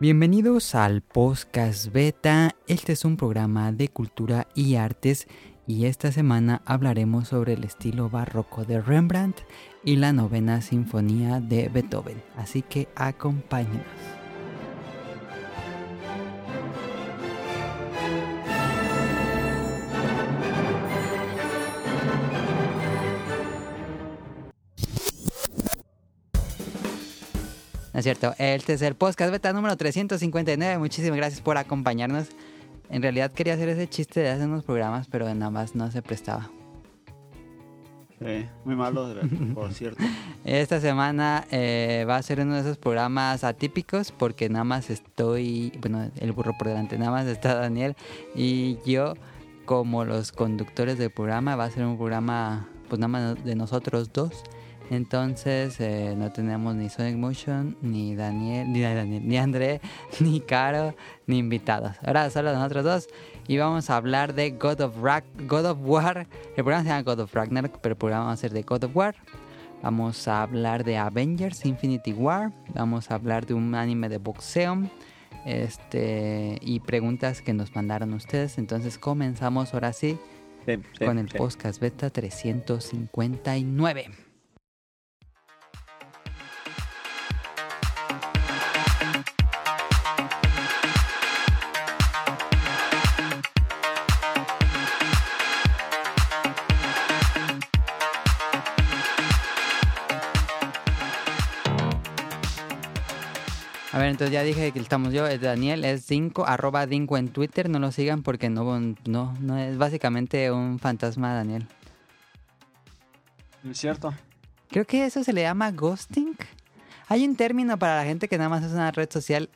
Bienvenidos al Podcast Beta. Este es un programa de cultura y artes y esta semana hablaremos sobre el estilo barroco de Rembrandt y la novena sinfonía de Beethoven. Así que acompáñenos. Es cierto, este es el podcast beta número 359. Muchísimas gracias por acompañarnos. En realidad quería hacer ese chiste de hacer unos programas, pero nada más no se prestaba. Sí, muy malo, por cierto. Esta semana eh, va a ser uno de esos programas atípicos porque nada más estoy, bueno, el burro por delante, nada más está Daniel y yo como los conductores del programa. Va a ser un programa, pues nada más de nosotros dos. Entonces eh, no tenemos ni Sonic Motion, ni Daniel, ni Daniel, ni André, ni Caro, ni invitados. Ahora solo nosotros dos. Y vamos a hablar de God of, God of War. El programa se llama God of Ragnarok, pero el programa va a ser de God of War. Vamos a hablar de Avengers Infinity War. Vamos a hablar de un anime de boxeo. Este, y preguntas que nos mandaron ustedes. Entonces comenzamos ahora sí, con el podcast beta 359. A ver, entonces ya dije que estamos yo, es Daniel, es 5, arroba Dinko en Twitter, no lo sigan porque no, no, no es básicamente un fantasma Daniel. Es cierto. Creo que eso se le llama ghosting. Hay un término para la gente que nada más es una red social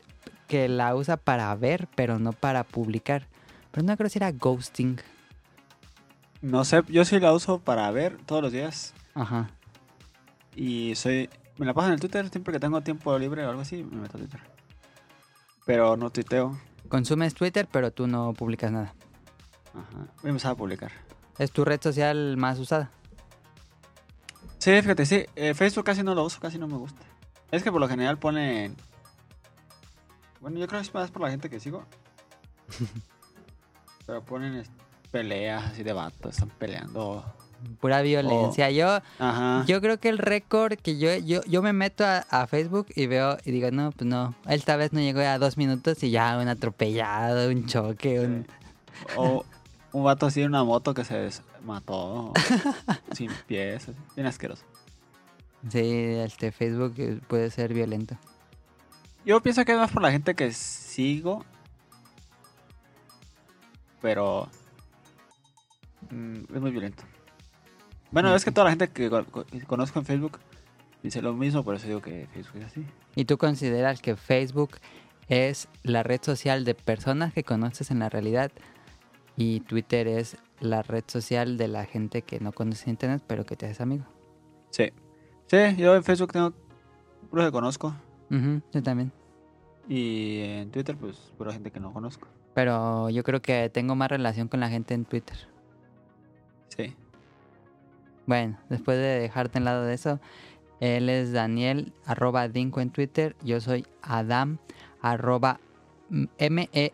que la usa para ver, pero no para publicar. Pero no creo si era ghosting. No sé, yo sí la uso para ver todos los días. Ajá. Y soy me la paso en el Twitter siempre que tengo tiempo libre o algo así, me meto a Twitter. Pero no tuiteo. Consumes Twitter, pero tú no publicas nada. Ajá. Voy a empezar a publicar. ¿Es tu red social más usada? Sí, fíjate, sí. Eh, Facebook casi no lo uso, casi no me gusta. Es que por lo general ponen... Bueno, yo creo que es más por la gente que sigo. pero ponen peleas así de vatos, están peleando pura violencia. Yo, yo creo que el récord que yo, yo, yo me meto a, Facebook y veo y digo, no, pues no, esta vez no llegó a dos minutos y ya un atropellado, un choque, O un vato así en una moto que se mató sin pies, bien asqueroso. Sí, este Facebook puede ser violento. Yo pienso que es más por la gente que sigo. Pero mm, es muy violento. Bueno, es que toda la gente que conozco en Facebook dice lo mismo, por eso digo que Facebook es así. ¿Y tú consideras que Facebook es la red social de personas que conoces en la realidad y Twitter es la red social de la gente que no conoce Internet pero que te haces amigo? Sí. Sí, yo en Facebook tengo puro que conozco. yo también. Y en Twitter, pues, pura gente que no conozco. Pero yo creo que tengo más relación con la gente en Twitter. Sí. Bueno, después de dejarte en lado de eso, él es Daniel, arroba Dinko en Twitter. Yo soy Adam, arroba M-E-L-E-E-ninja,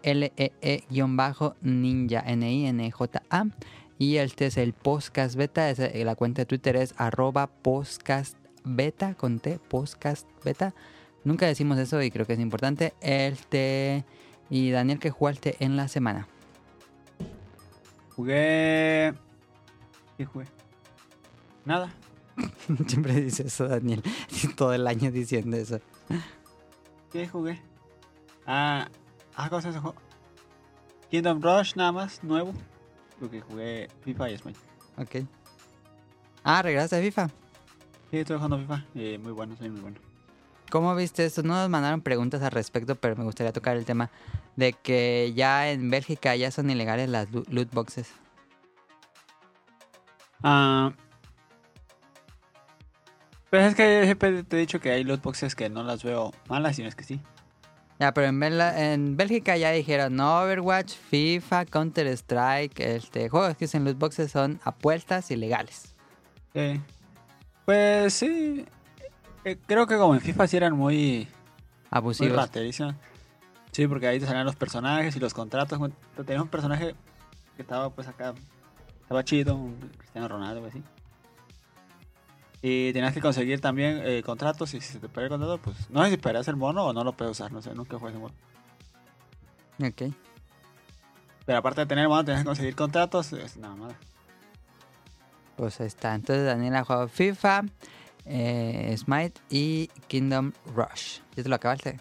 N-I-N-J-A. Y este es el podcast beta. la cuenta de Twitter es arroba podcast beta, con T, podcast beta. Nunca decimos eso y creo que es importante. Este. Y Daniel, ¿qué jugaste en la semana? Jugué. ¿Qué jugué? Nada. Siempre dice eso, Daniel. Todo el año diciendo eso. ¿Qué jugué? Ah, ah ¿cómo se ese Kingdom Rush nada más, nuevo. Porque jugué FIFA y Smash. Ok. Ah, regresaste a FIFA. Sí, estoy jugando FIFA. Eh, muy bueno, soy muy bueno. ¿Cómo viste esto? No nos mandaron preguntas al respecto, pero me gustaría tocar el tema de que ya en Bélgica ya son ilegales las loot boxes. Ah, pero es que te he dicho que hay loot boxes que no las veo malas, sino es que sí. Ya, pero en, en Bélgica ya dijeron no Overwatch, FIFA, Counter Strike, este juegos que en loot boxes son apuestas ilegales. Sí. Pues sí. Eh, creo que como en FIFA sí eran muy abusivos. Muy Sí, porque ahí te salían los personajes y los contratos. Tenías un personaje que estaba pues acá, estaba chido, un Cristiano Ronaldo, así. Y tenías que conseguir también eh, contratos y si se te perdía el contrato, pues no sé si perdías el mono o no lo puedes usar, no sé, nunca jugué ese mono. Ok. Pero aparte de tener el mono, tenías que conseguir contratos, es nada más. Pues ahí está. Entonces Daniel ha jugado FIFA, eh, Smite y Kingdom Rush. ¿Ya te lo acabaste?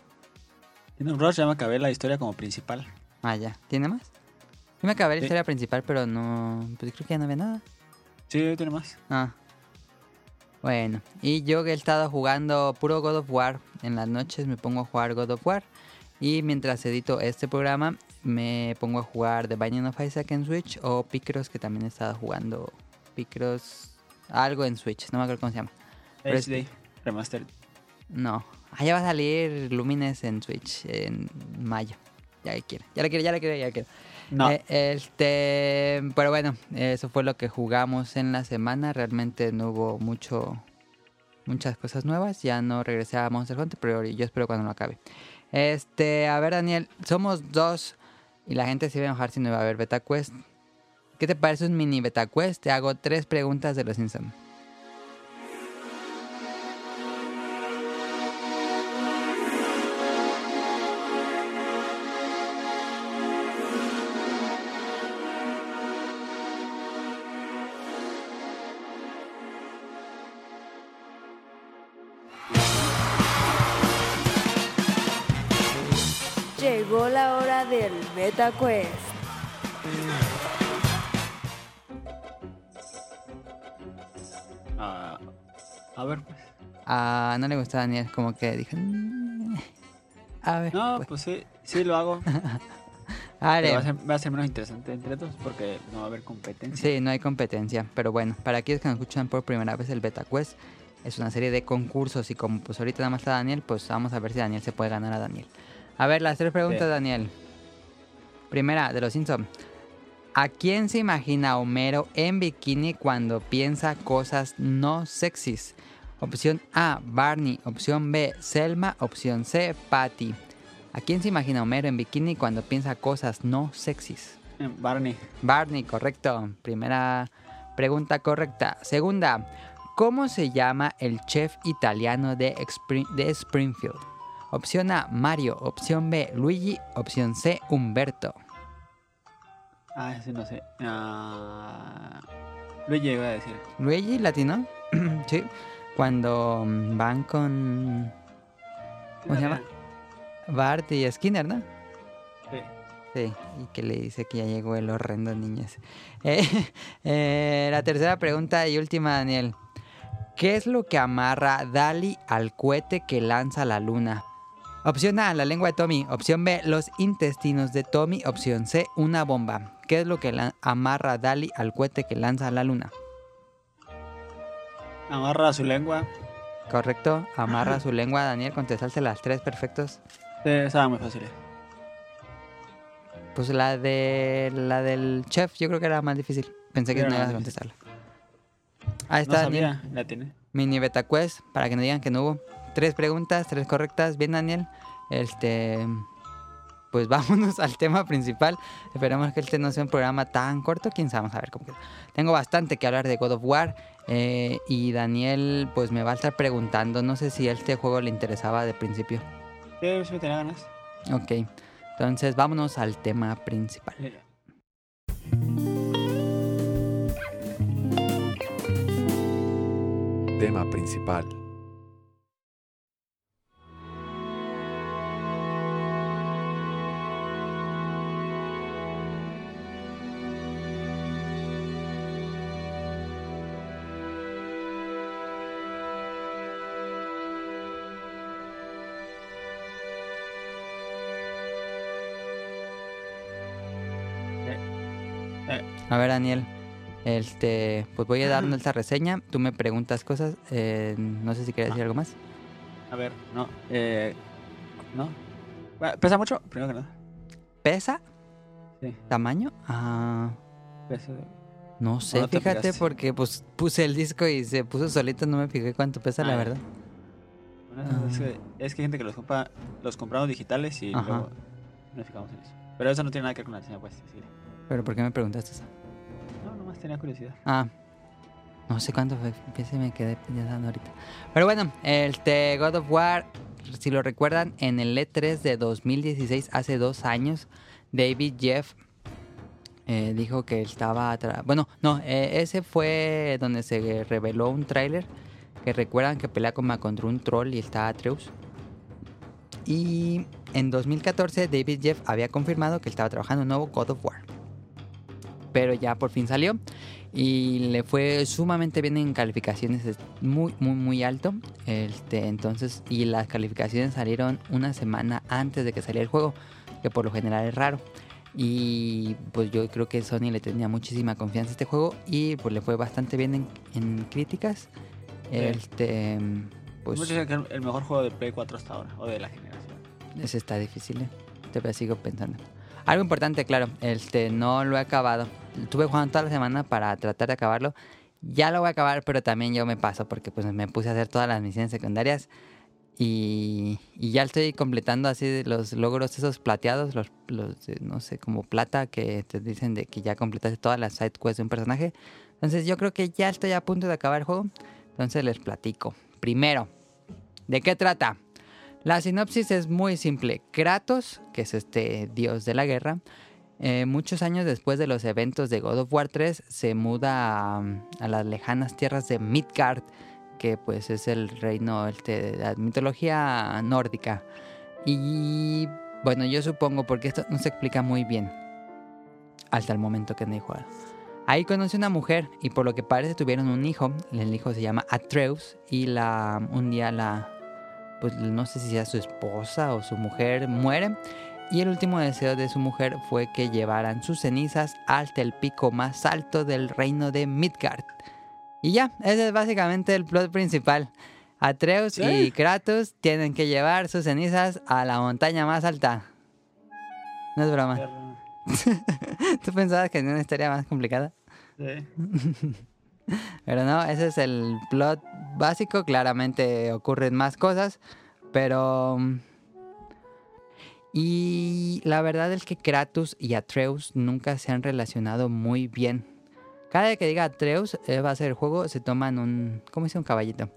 Kingdom Rush ya me acabé la historia como principal. Ah, ya. ¿Tiene más? Yo me acabé la Sí. historia principal, pero no... Pues creo que ya no había nada. Sí, tiene más. Ah. Bueno, y yo que he estado jugando puro God of War. En las noches me pongo a jugar God of War. Y mientras edito este programa, me pongo a jugar The Binding of Isaac en Switch o Picross, que también he estado jugando Picross. Algo en Switch, no me acuerdo cómo se llama. HD Remastered. No. Ah, ya va a salir Lumines en Switch en mayo. Ya que quiero, ya la quiero, ya la quiero, ya la quiero. No, Eh, este, pero bueno, eso fue lo que jugamos en la semana. Realmente no hubo mucho, muchas cosas nuevas. Ya no regresé a Monster Hunter, pero yo espero cuando lo acabe. Este, a ver, Daniel, somos dos y la gente se iba a enojar si no iba a haber Beta Quest. ¿Qué te parece un mini Beta Quest? Te hago tres preguntas de los Simpsons. Del Beta Quest. ah, a ver, pues. Ah, no le gustó a Daniel, como que dijo. "Mm, A ver, No, pues, pues sí, sí lo hago. Pero va, a ser, va a ser menos interesante entre todos porque no va a haber competencia. Sí, no hay competencia, pero bueno, para aquellos que nos escuchan por primera vez el Beta Quest es una serie de concursos y como pues ahorita nada más está Daniel, pues vamos a ver si Daniel se puede ganar a Daniel. A ver, las tres preguntas, Sí. Daniel. Primera, de los Simpsons. ¿A quién se imagina Homero en bikini cuando piensa cosas no sexys? Opción A, Barney. Opción B, Selma. Opción C, Patty. ¿A quién se imagina Homero en bikini cuando piensa cosas no sexys? Eh, Barney. Barney, correcto. Primera pregunta correcta. Segunda, ¿cómo se llama el chef italiano de, Spring- de Springfield? Opción A, Mario. Opción B, Luigi. Opción C, Humberto. Ah, ese no sé. Ah, Luigi iba a decir. Luigi, latino. sí. Cuando mm, van con ¿Cómo se llama? Bart y Skinner, ¿no? Sí. Sí, y que le dice que ya llegó el horrendo niñez. Eh, eh, la tercera pregunta y última, Daniel. ¿Qué es lo que amarra Dali al cohete que lanza la luna? Opción A, la lengua de Tommy. Opción B, los intestinos de Tommy. Opción C, una bomba. ¿Qué es lo que amarra Dali al cohete que lanza la luna? Amarra su lengua. Correcto, amarra su lengua, Daniel. Contestaste las tres perfectos. Sí, estaba muy fácil. Pues la de la del chef, yo creo que era más difícil. Pensé que no ibas a contestarla. Ahí No está, Daniel. la tiene. Mini beta quest, para que no digan que no hubo. Tres preguntas, tres correctas. Bien, Daniel. Este. Pues vámonos al tema principal. Esperemos que este no sea un programa tan corto. Quién sabe, vamos a ver cómo queda. Tengo bastante que hablar de God of War. eh, y Daniel, pues me va a estar preguntando. No sé si este juego le interesaba de principio. Sí, sí me tenía ganas. Ok. Entonces, vámonos al tema principal. Sí. Tema principal. A ver, Daniel. Este, pues voy a darnos esta reseña. Tú me preguntas cosas. eh, no sé si quieres decir algo más. A ver, no. Eh, no. Bueno, ¿Pesa mucho? Primero que nada. ¿Pesa? Sí. ¿Tamaño? Ah, Pesa. no sé, no fíjate, porque pues puse el disco y se puso solito, no me fijé cuánto pesa, la Ah, verdad. Bueno, es, que, es que hay gente que los compra, los compramos digitales y Ajá. luego nos fijamos en eso. Pero eso no tiene nada que ver con la reseña, pues. Sí. ¿Pero por qué me preguntaste eso? Nomás tenía curiosidad. Ah, no sé cuánto fue, se me quedé pensando ahorita. Pero bueno, este God of War, si lo recuerdan, en el E3 de 2016, hace dos años, David Jeff eh, dijo que estaba... tra- Bueno, no, eh, ese fue donde se reveló un tráiler que recuerdan que pelea contra un troll y está Atreus. Y en 2014 David Jeff había confirmado que estaba trabajando un nuevo God of War. Pero ya por fin salió y le fue sumamente bien en calificaciones, es muy, muy, muy alto. Este, entonces, y las calificaciones salieron una semana antes de que saliera el juego, que por lo general es raro. Y pues yo creo que Sony le tenía muchísima confianza a este juego y pues le fue bastante bien en, en críticas. Este, pues que es el mejor juego de Play 4 hasta ahora, o de la generación. ese está difícil, ¿eh? Todavía sigo pensando. Algo importante, claro, este no lo he acabado. Estuve jugando toda la semana para tratar de acabarlo. Ya lo voy a acabar, pero también yo me paso porque pues me puse a hacer todas las misiones secundarias y, y ya estoy completando así los logros esos plateados, los, los no sé, como plata que te dicen de que ya completaste todas las side quests de un personaje. Entonces yo creo que ya estoy a punto de acabar el juego. Entonces les platico. Primero, ¿de qué trata? La sinopsis es muy simple. Kratos, que es este dios de la guerra, eh, muchos años después de los eventos de God of War 3, se muda a, a las lejanas tierras de Midgard, que pues es el reino este, de la mitología nórdica. Y bueno, yo supongo, porque esto no se explica muy bien hasta el momento que no he jugado. Ahí conoce una mujer y por lo que parece tuvieron un hijo. El hijo se llama Atreus y la, un día la, pues no sé si sea su esposa o su mujer muere. Y el último deseo de su mujer fue que llevaran sus cenizas hasta el pico más alto del reino de Midgard. Y ya, ese es básicamente el plot principal. Atreus ¿Sí? y Kratos tienen que llevar sus cenizas a la montaña más alta. No es broma. ¿Tú pensabas que era una historia más complicada? sí. Pero no, ese es el plot básico. Claramente ocurren más cosas, pero... Y la verdad es que Kratos y Atreus nunca se han relacionado muy bien. Cada vez que diga Atreus eh, va a ser el juego, se toman un... ¿Cómo dice un caballito?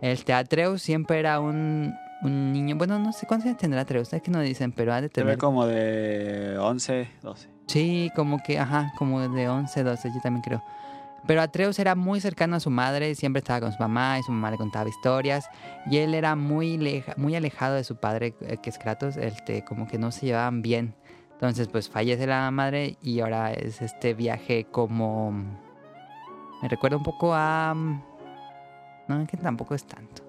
Este Atreus siempre era un, un niño... Bueno, no sé cuántos años tendrá Atreus, es que no dicen, pero ha de Se ve tener... como de 11, 12. Sí, como que, ajá, como de 11, 12, yo también creo. Pero Atreus era muy cercano a su madre, siempre estaba con su mamá y su mamá le contaba historias. Y él era muy, leja- muy alejado de su padre, eh, que es Kratos, este, como que no se llevaban bien. Entonces, pues fallece la madre y ahora es este viaje como... Me recuerda un poco a... No, es que tampoco es tanto.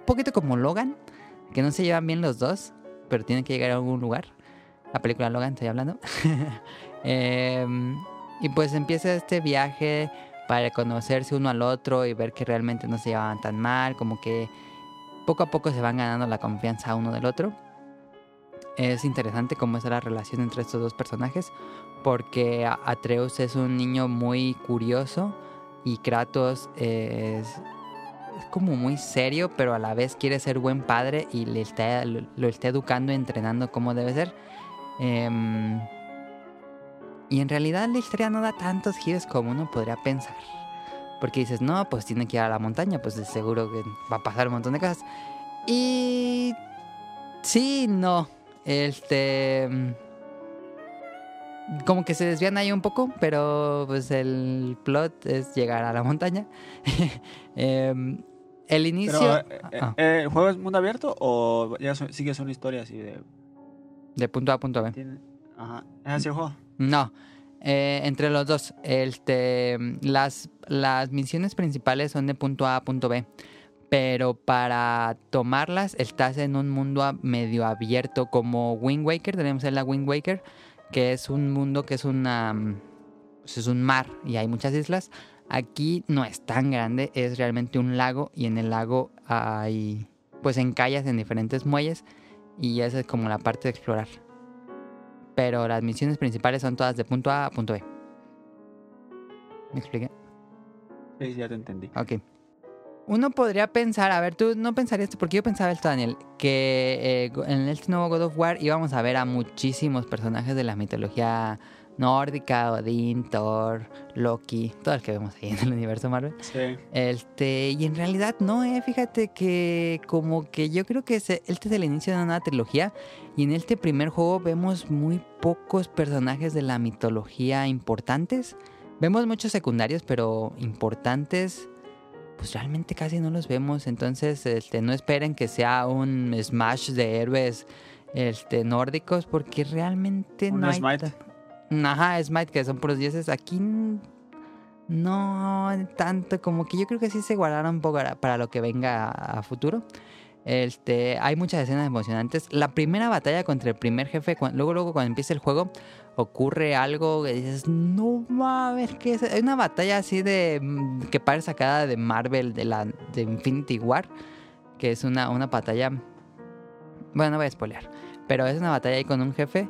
Un poquito como Logan, que no se llevan bien los dos, pero tienen que llegar a algún lugar. La película Logan, estoy hablando. Em, y pues empieza este viaje para conocerse uno al otro y ver que realmente no se llevaban tan mal, como que poco a poco se van ganando la confianza uno del otro. Es interesante cómo es la relación entre estos dos personajes, porque Atreus es un niño muy curioso y Kratos es, es como muy serio, pero a la vez quiere ser buen padre y le está, lo, está educando entrenando como debe ser. Em, y en realidad la historia no da tantos giros como uno podría pensar. Porque dices, no, pues tiene que ir a la montaña, pues de seguro que va a pasar un montón de cosas. Y... Sí, no. Este... Como que se desvían ahí un poco, pero pues el plot es llegar a la montaña. Em, el inicio... Pero, eh, eh, Ah, eh, ¿el juego es mundo abierto o ya so- sigue una historia así de... de punto A a punto B. tiene- Ajá. ¿Es así el juego? No, eh, entre los dos. Este, las, misiones principales son de punto A a punto B. Pero para tomarlas estás en un mundo medio abierto como Wind Waker. Tenemos la Wind Waker, que es un mundo que es una... pues es un mar y hay muchas islas. Aquí no es tan grande, es realmente un lago y en el lago hay pues encallas en diferentes muelles y esa es como la parte de explorar pero las misiones principales son todas de punto A a punto B. ¿Me expliqué? Sí, ya te entendí. Ok. Uno podría pensar, a ver, tú no pensarías porque yo pensaba esto, Daniel, que eh, en este nuevo God of War íbamos a ver a muchísimos personajes de la mitología nórdica, Odín, Thor, Loki, todo el que vemos ahí en el universo Marvel. Sí. Este, y en realidad no, eh, fíjate que como que yo creo que este es el inicio de una nueva trilogía y en este primer juego vemos muy pocos personajes de la mitología importantes. Vemos muchos secundarios, pero importantes pues realmente casi no los vemos, entonces este no esperen que sea un smash de héroes este nórdicos porque realmente Un no Smite. Ajá, Smite, que son puros dioses. Aquí no tanto, como que yo creo que sí se guardaron un poco para, lo que venga a, futuro. Este, hay muchas escenas emocionantes. La primera batalla contra el primer jefe, cuan- luego, luego cuando empieza el juego, ocurre algo que dices, no ver qué es. Hay una batalla así de mm, que parece sacada de Marvel de la de Infinity War, que es una, una batalla. Bueno, no voy a spoilear, pero es una batalla ahí con un jefe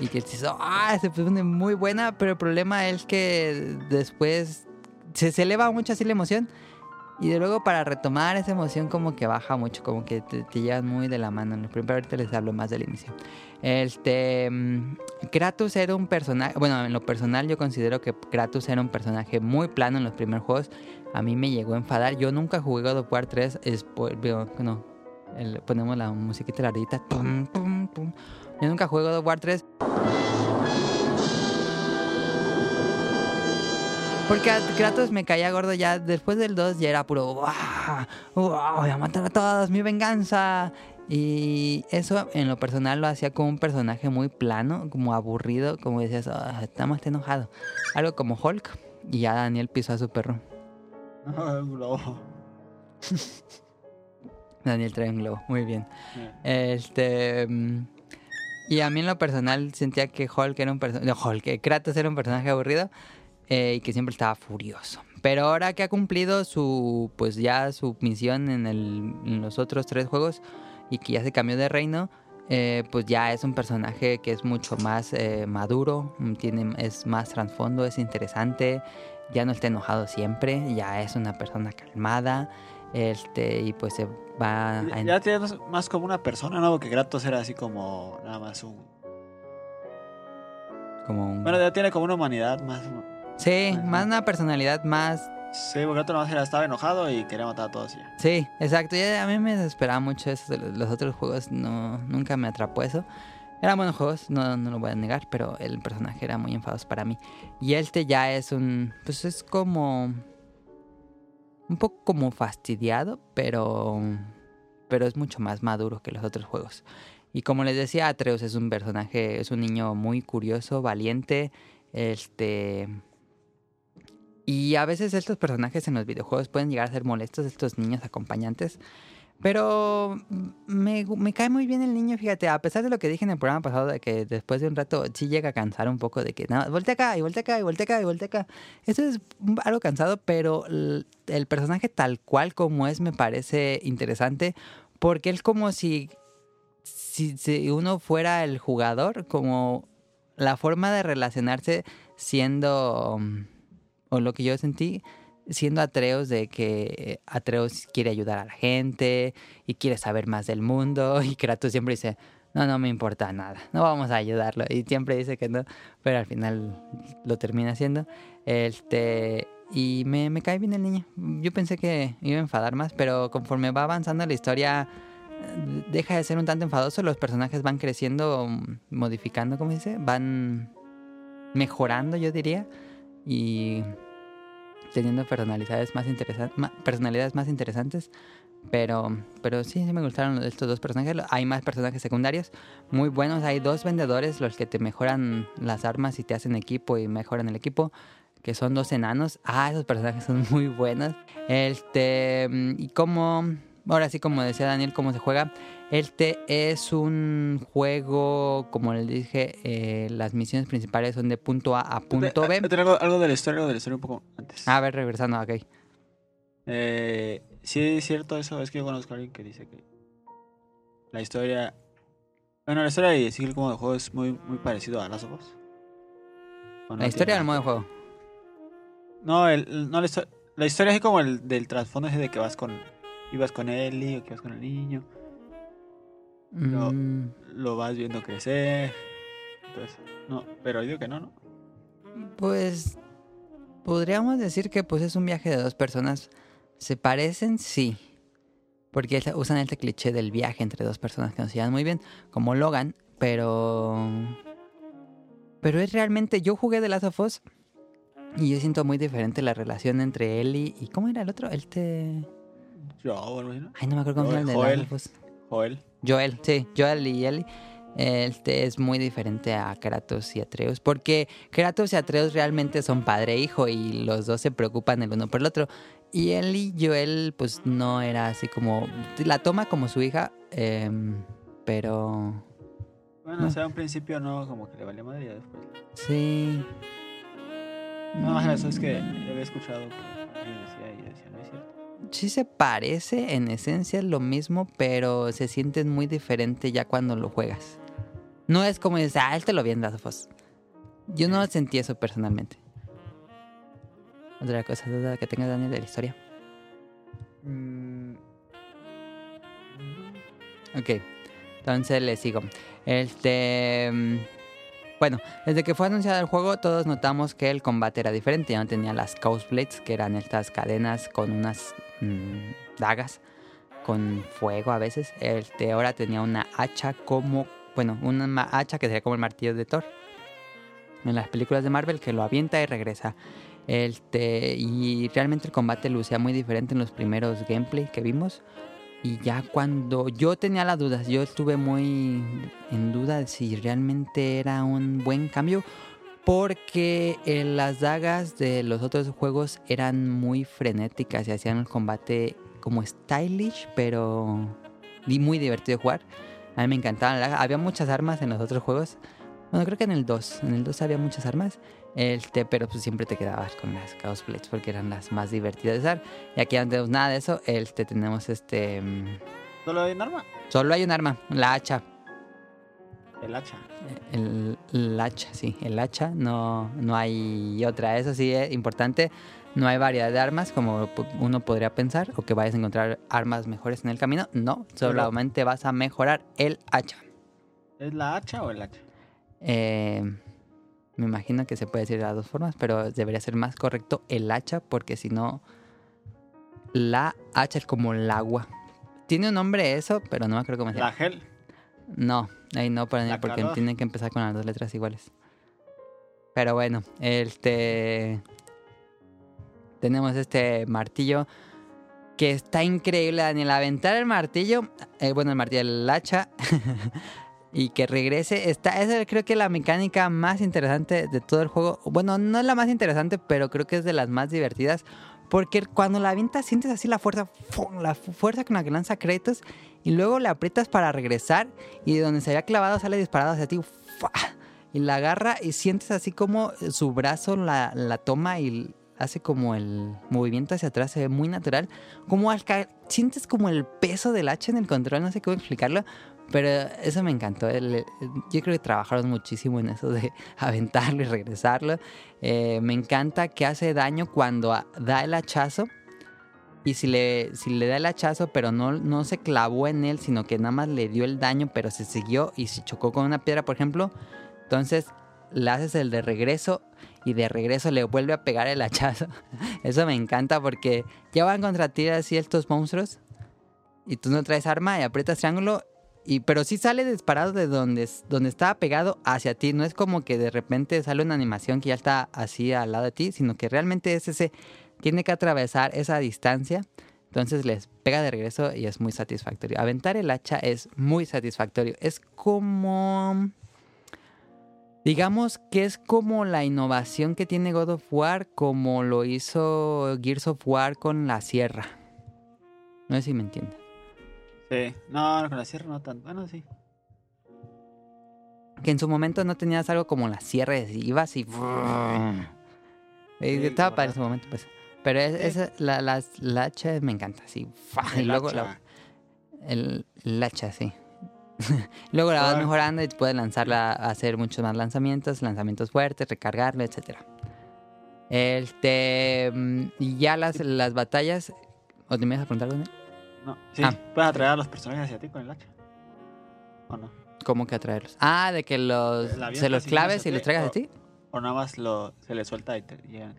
y que dices, ah, se pone muy buena, pero el problema es que después se, se eleva mucho así la emoción y de luego para retomar esa emoción como que baja mucho, como que te, te llevan muy de la mano. Primeros ahorita les hablo más del inicio. Este, mm, Kratos era un personaje, bueno, en lo personal yo considero que Kratos era un personaje muy plano en los primeros juegos. A mí me llegó a enfadar. Yo nunca jugué God of War 3, spo- digo, no, el- ponemos la musiquita la ardita. Tum, tum, tum. Yo nunca jugué God of War 3. Porque a Kratos me caía gordo ya después del 2 ya era puro ¡Wow! ¡Wow! Voy a matar a todos, mi venganza. Y eso en lo personal lo hacía como un personaje muy plano, como aburrido, como decías, "Ah, está más enojado. Algo como Hulk. Y ya Daniel pisó a su perro. Un globo. Daniel trae un globo, muy bien. Este. Y a mí en lo personal sentía que Hulk era un personaje. Hulk, que Kratos era un personaje aburrido eh, y que siempre estaba furioso. Pero ahora que ha cumplido su. Pues ya su misión en, el, los otros tres juegos y que ya se cambió de reino. eh, pues ya es un personaje que es mucho más eh, maduro, tiene, es más trasfondo, es interesante, ya no está enojado siempre, ya es una persona calmada, este, y pues se va a... Ya, ya tienes más como una persona, ¿no? Porque Kratos era así como nada más un... como un- Bueno, ya tiene como una humanidad más... Sí, más una personalidad más... Sí, porque Kratos nada más era, estaba enojado y quería matar a todos ya. Sí, exacto. Ya a mí me desesperaba mucho eso. de Los los otros juegos no, nunca me atrapó eso. Eran buenos juegos, no, no lo voy a negar, pero el personaje era muy enfadoso para mí. Y este ya es un... Pues es como... Un poco como fastidiado, pero... Pero es mucho más maduro que los otros juegos. Y como les decía, Atreus es un personaje, es un niño muy curioso, valiente, este... Y a veces estos personajes en los videojuegos pueden llegar a ser molestos, estos niños acompañantes. Pero me, cae muy bien el niño, fíjate, a pesar de lo que dije en el programa pasado, de que después de un rato sí llega a cansar un poco de que nada, voltea acá y voltea acá y voltea acá y voltea acá. Eso es algo cansado, pero el, personaje tal cual como es me parece interesante, porque es como si, si, si uno fuera el jugador, como la forma de relacionarse siendo, um, o lo que yo sentí, siendo Atreus de que Atreus quiere ayudar a la gente y quiere saber más del mundo y Kratos siempre dice, no, no me importa nada, no vamos a ayudarlo y siempre dice que no, pero al final lo termina haciendo. Este, y me, cae bien el niño. Yo pensé que iba a enfadar más, pero conforme va avanzando la historia eh, deja de ser un tanto enfadoso, los personajes van creciendo, modificando, ¿cómo se dice? Van mejorando, yo diría, y teniendo personalidades más interesantes, personalidades más interesantes. Pero, pero sí, sí me gustaron estos dos personajes. Hay más personajes secundarios muy buenos. Hay dos vendedores, los que te mejoran las armas y te hacen equipo y mejoran el equipo, que son dos enanos. Ah, esos personajes son muy buenos. Este, y como, ahora sí, como decía Daniel, cómo se juega. Este es un juego, como les dije, eh, las misiones principales son de punto A a punto B. Yo tengo algo, de la historia, algo de la historia un poco antes. A ver, regresando, ok. Eh, sí, es cierto eso. Es que yo conozco a alguien que dice que la historia. Bueno, la historia de Sigil como de juego es muy, muy parecido a Last of Us. ¿O no La historia del modo de juego. No, el, no la la historia es como el del trasfondo ese de que vas con. Ibas con Ellie o que vas con el niño. Mm, Lo vas viendo crecer. Entonces, no, pero digo que no, ¿no? Pues podríamos decir que pues es un viaje de dos personas. ¿Se parecen? Sí. Porque usan este cliché del viaje entre dos personas que no se llevan muy bien, como Logan, pero... Pero es realmente... Yo jugué de Last of Us y yo siento muy diferente la relación entre Ellie y... ¿Cómo era el otro? El así, ¿no? Ay, no me acuerdo cómo se llama Joel. Us. Joel. Joel, sí, Joel y Ellie. Este es muy diferente a Kratos y Atreus, porque Kratos y Atreus realmente son padre e hijo y los dos se preocupan el uno por el otro. Y Ellie y Joel, pues no era así como. La toma como su hija, em, pero. Bueno, No. o sea, un principio no, como que le valía madre y después. Sí. No, eso es que yo había escuchado que alguien decía y decía, no es cierto. Sí se parece, en esencia es lo mismo, pero se sienten muy diferente ya cuando lo juegas. No es como dices, ah, este lo vi en Last of Us". Yo no sentí eso personalmente. Otra cosa, duda que tenga Daniel de la historia. Mm, Ok, entonces le sigo. Este. mm, Bueno, desde que fue anunciado el juego, todos notamos que el combate era diferente. Ya no tenía las Chaos Blades, que eran estas cadenas con unas mm, dagas con fuego a veces. Este, ahora tenía una hacha como. Bueno, una hacha que sería como el martillo de Thor. En las películas de Marvel, que lo avienta y regresa. Este, y realmente el combate lucía muy diferente en los primeros gameplay que vimos. Y ya cuando yo tenía las dudas, yo estuve muy en duda de si realmente era un buen cambio. Porque eh, las dagas de los otros juegos eran muy frenéticas y hacían el combate como stylish, pero muy divertido de jugar. A mí me encantaban. Había muchas armas en los otros juegos. Bueno, creo que en el 2. En el 2 había muchas armas. Este, pero pues siempre te quedabas con las Chaos Blades porque eran las más divertidas de usar. Y aquí no tenemos nada de eso. Este, tenemos este. mm, ¿Solo hay un arma? Solo hay un arma, la hacha. El hacha. El, el hacha, sí, el hacha. No, no hay otra. Eso sí es importante. No hay variedad de armas como uno podría pensar. O que vayas a encontrar armas mejores en el camino. No, solamente vas a mejorar el hacha. ¿Es la hacha o el hacha? Eh, me imagino que se puede decir de las dos formas, pero debería ser más correcto el hacha, porque si no, la hacha es como el agua. Tiene un nombre eso, pero no me acuerdo cómo se La llama. gel. No, ahí no, para mí, porque calor. tiene que empezar con las dos letras iguales. Pero bueno, este. Tenemos este martillo que está increíble, Daniel. Aventar el martillo, eh, bueno, el martillo, el hacha, y que regrese. Está, esa creo que es la mecánica más interesante de todo el juego. Bueno, no es la más interesante, pero creo que es de las más divertidas. Porque cuando la avientas sientes así la fuerza, la fu- fuerza con la que lanza Kratos. Y luego le aprietas para regresar. Y de donde se había clavado sale disparado hacia ti. Y la agarra y sientes así como su brazo la, la toma y hace como el movimiento hacia atrás. Se ve muy natural. Como al sientes como el peso del hacha en el control. No sé cómo explicarlo. Pero eso me encantó. Yo creo que trabajaron muchísimo en eso de aventarlo y regresarlo. Eh, me encanta que hace daño cuando da el hachazo. Y si le, si le da el hachazo, pero no, no se clavó en él, sino que nada más le dio el daño, pero se siguió y se chocó con una piedra, por ejemplo, entonces le haces el de regreso y de regreso le vuelve a pegar el hachazo. Eso me encanta porque ya van contra ti así estos monstruos y tú no traes arma y aprietas triángulo y, pero sí sale disparado de donde, donde estaba pegado hacia ti. No es como que de repente sale una animación que ya está así al lado de ti, sino que realmente es ese. Tiene que atravesar esa distancia. Entonces les pega de regreso y es muy satisfactorio. Aventar el hacha es muy satisfactorio. Es como. Digamos que es como la innovación que tiene God of War, como lo hizo Gears of War con la sierra. No sé si me entienden. Sí. No, con la sierra no tanto. Bueno, sí. Que en su momento no tenías algo como la sierra, y ibas y... Eh, Sí, estaba para la- ese momento, pues. Pero es, Sí. esa- la, las- la hacha me encanta. ¡fua! Y luego hacha. la, el, el hacha, sí. luego la vas mejorando y puedes lanzarla hacer muchos más lanzamientos, lanzamientos fuertes, recargarlo, etcétera. Este, y ya las, las batallas... ¿O te me ibas a preguntar dónde? No, sí, Ah. puedes atraer a los personajes hacia ti con el hacha. ¿O no? ¿Cómo que atraerlos? Ah, de que los, se los claves y los traigas a ti. O nada más lo, se le suelta y te llegan.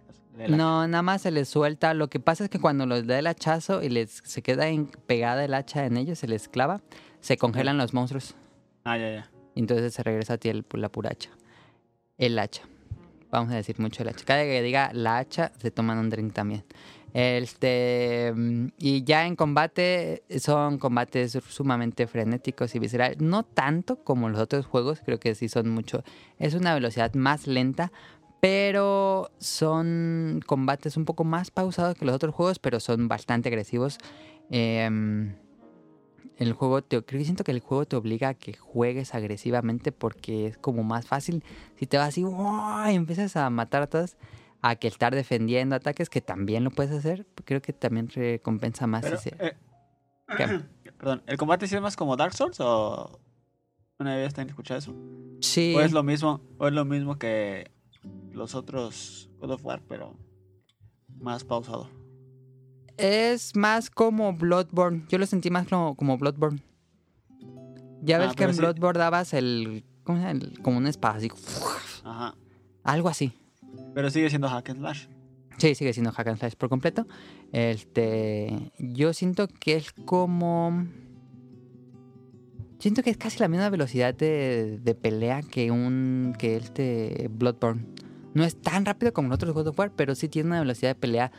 No, nada más se les suelta. Lo que pasa es que cuando les da el hachazo y les se queda en- pegada el hacha en ellos, se les clava, se congelan los monstruos. Ah, ya, ya. Y entonces se regresa a ti el- la pura hacha. El hacha. Vamos a decir mucho el hacha. Cada que diga la hacha, se toman un drink también. Este, mm, y ya en combate son combates sumamente frenéticos y viscerales. No tanto como los otros juegos, creo que sí son mucho. Es una velocidad más lenta, pero son combates un poco más pausados que los otros juegos, pero son bastante agresivos. Em, el juego te, creo que siento que el juego te obliga a que juegues agresivamente porque es como más fácil si te vas así y empiezas a matar a todos a que estar defendiendo ataques que también lo puedes hacer creo que también recompensa más Pero, si se- eh, perdón, ¿el combate sí es más como Dark Souls o una vez también escuchado eso? sí ¿O es lo mismo, o es lo mismo que los otros God of War, pero más pausado? es más como Bloodborne yo lo sentí más como, como Bloodborne ya Ah, ves que en sí. Bloodborne dabas el, ¿cómo se llama? El- como así Ajá. algo así Pero sigue siendo hack and slash. Sí, sigue siendo hack and slash por completo. Este, yo siento que es como siento que es casi la misma velocidad de, de pelea que un que este Bloodborne. No es tan rápido como los otros God of War, pero sí tiene una velocidad de pelea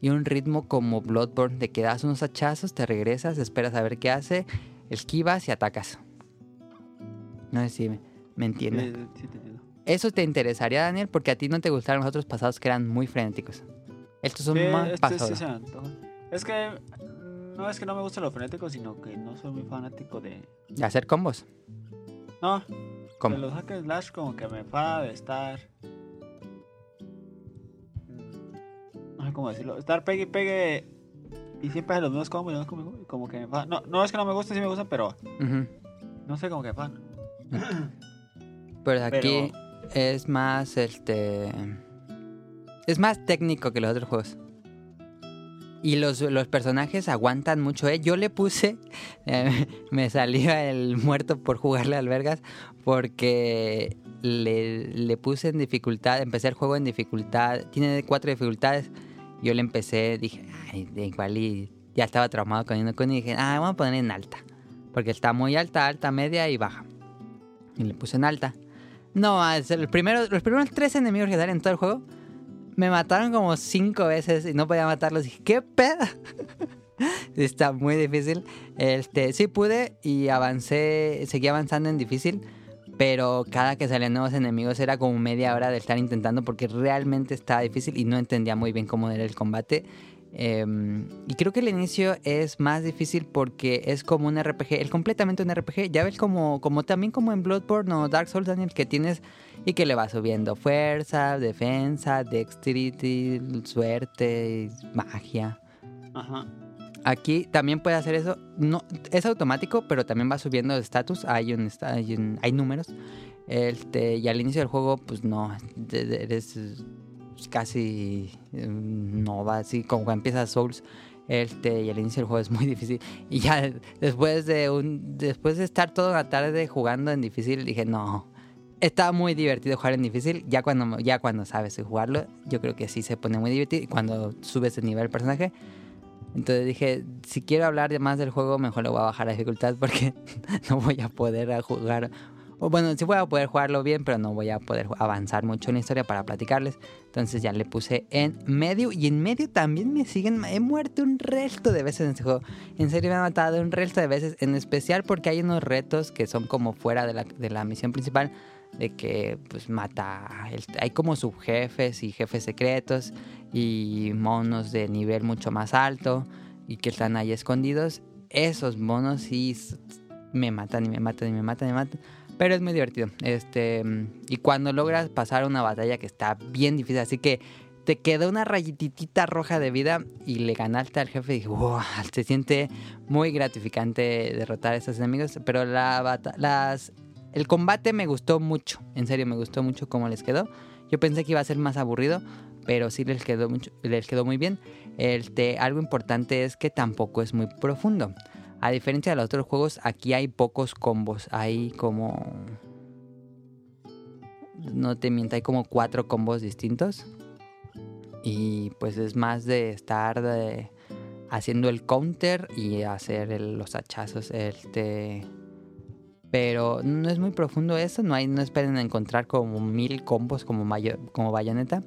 y un ritmo como Bloodborne de que das unos hachazos, te regresas, esperas a ver qué hace, esquivas y atacas. No sé si me, me entiendes. Sí, te entiendo. Eso te interesaría, Daniel, porque a ti no te gustaron los otros pasados que eran muy frenéticos. Estos son Sí, más este sí pasados. antoja. Es que no es que no me guste lo frenético, sino que no soy muy fanático de... De hacer combos. No, ¿Cómo? de los hack and slash como que me enfada de estar... No sé cómo decirlo. Estar pegue y pegue y siempre hacer los mismos combos y los mismos combos, como que me enfada. No, no es que no me guste, sí me gusta, pero no sé, como que enfada. Pero aquí es más, este... Es más técnico que los otros juegos. Y los, los personajes aguantan mucho, ¿eh? Yo le puse... eh, me salió el muerto por jugarle al Vergas porque le, le puse en dificultad, empecé el juego en dificultad, tiene cuatro dificultades. Yo le empecé, dije, ay, igual y ya estaba traumado con Inokuni y dije, ah, vamos a poner en alta. Porque está muy alta, alta, media y baja. Y le puse en alta. No, el primero, los primeros tres enemigos que salen en todo el juego me mataron como cinco veces y no podía matarlos. Dije, ¿qué pedo? Está muy difícil. Este, sí pude y avancé, seguí avanzando en difícil, pero cada que salían nuevos enemigos era como media hora de estar intentando porque realmente estaba difícil y no entendía muy bien cómo era el combate. Em, y creo que el inicio es más difícil porque es como un RPG, es completamente un RPG. Ya ves como, como también como en Bloodborne o Dark Souls, Daniel, que tienes y que le va subiendo fuerza, defensa, dexterity, suerte, magia. Ajá. Aquí también puede hacer eso. No, es automático, pero también va subiendo de estatus. Hay, un, hay, un- hay números. Este, y al inicio del juego, pues no, eres eh, casi eh, no va así como cuando empiezas Souls. Este, y al inicio del juego es muy difícil. Y ya después de un después de estar toda la tarde jugando en difícil, dije, no. Está muy divertido jugar en difícil. Ya cuando, ya cuando sabes jugarlo, yo creo que sí se pone muy divertido. Cuando subes el nivel del personaje, entonces dije, si quiero hablar más del juego, mejor lo voy a bajar la dificultad porque no voy a poder jugar. Bueno, sí voy a poder jugarlo bien, pero no voy a poder avanzar mucho en la historia para platicarles. Entonces ya le puse en medio. Y en medio también me siguen. He muerto un resto de veces en este juego. En serio me han matado un resto de veces. En especial porque hay unos retos que son como fuera de la, de la misión principal. De que pues mata. el- hay como subjefes y jefes secretos y monos de nivel mucho más alto y que están ahí escondidos. Esos monos sí me matan y me matan y me matan y me matan. Pero es muy divertido. Este, y cuando logras pasar una batalla que está bien difícil, así que te quedó una rayitita roja de vida y le ganaste al jefe y dije, wow, se siente muy gratificante derrotar a esos enemigos. Pero la las, el combate me gustó mucho. En serio, me gustó mucho cómo les quedó. Yo pensé que iba a ser más aburrido, pero sí les quedó, mucho, les quedó muy bien. Este, algo importante es que tampoco es muy profundo. A diferencia de los otros juegos, aquí hay pocos combos. Hay como... No te miento, hay como cuatro combos distintos. Y pues es más de estar haciendo el counter y hacer los hachazos. Este... Pero no es muy profundo eso, no, hay, no esperen encontrar como mil combos como, mayo- como bayoneta.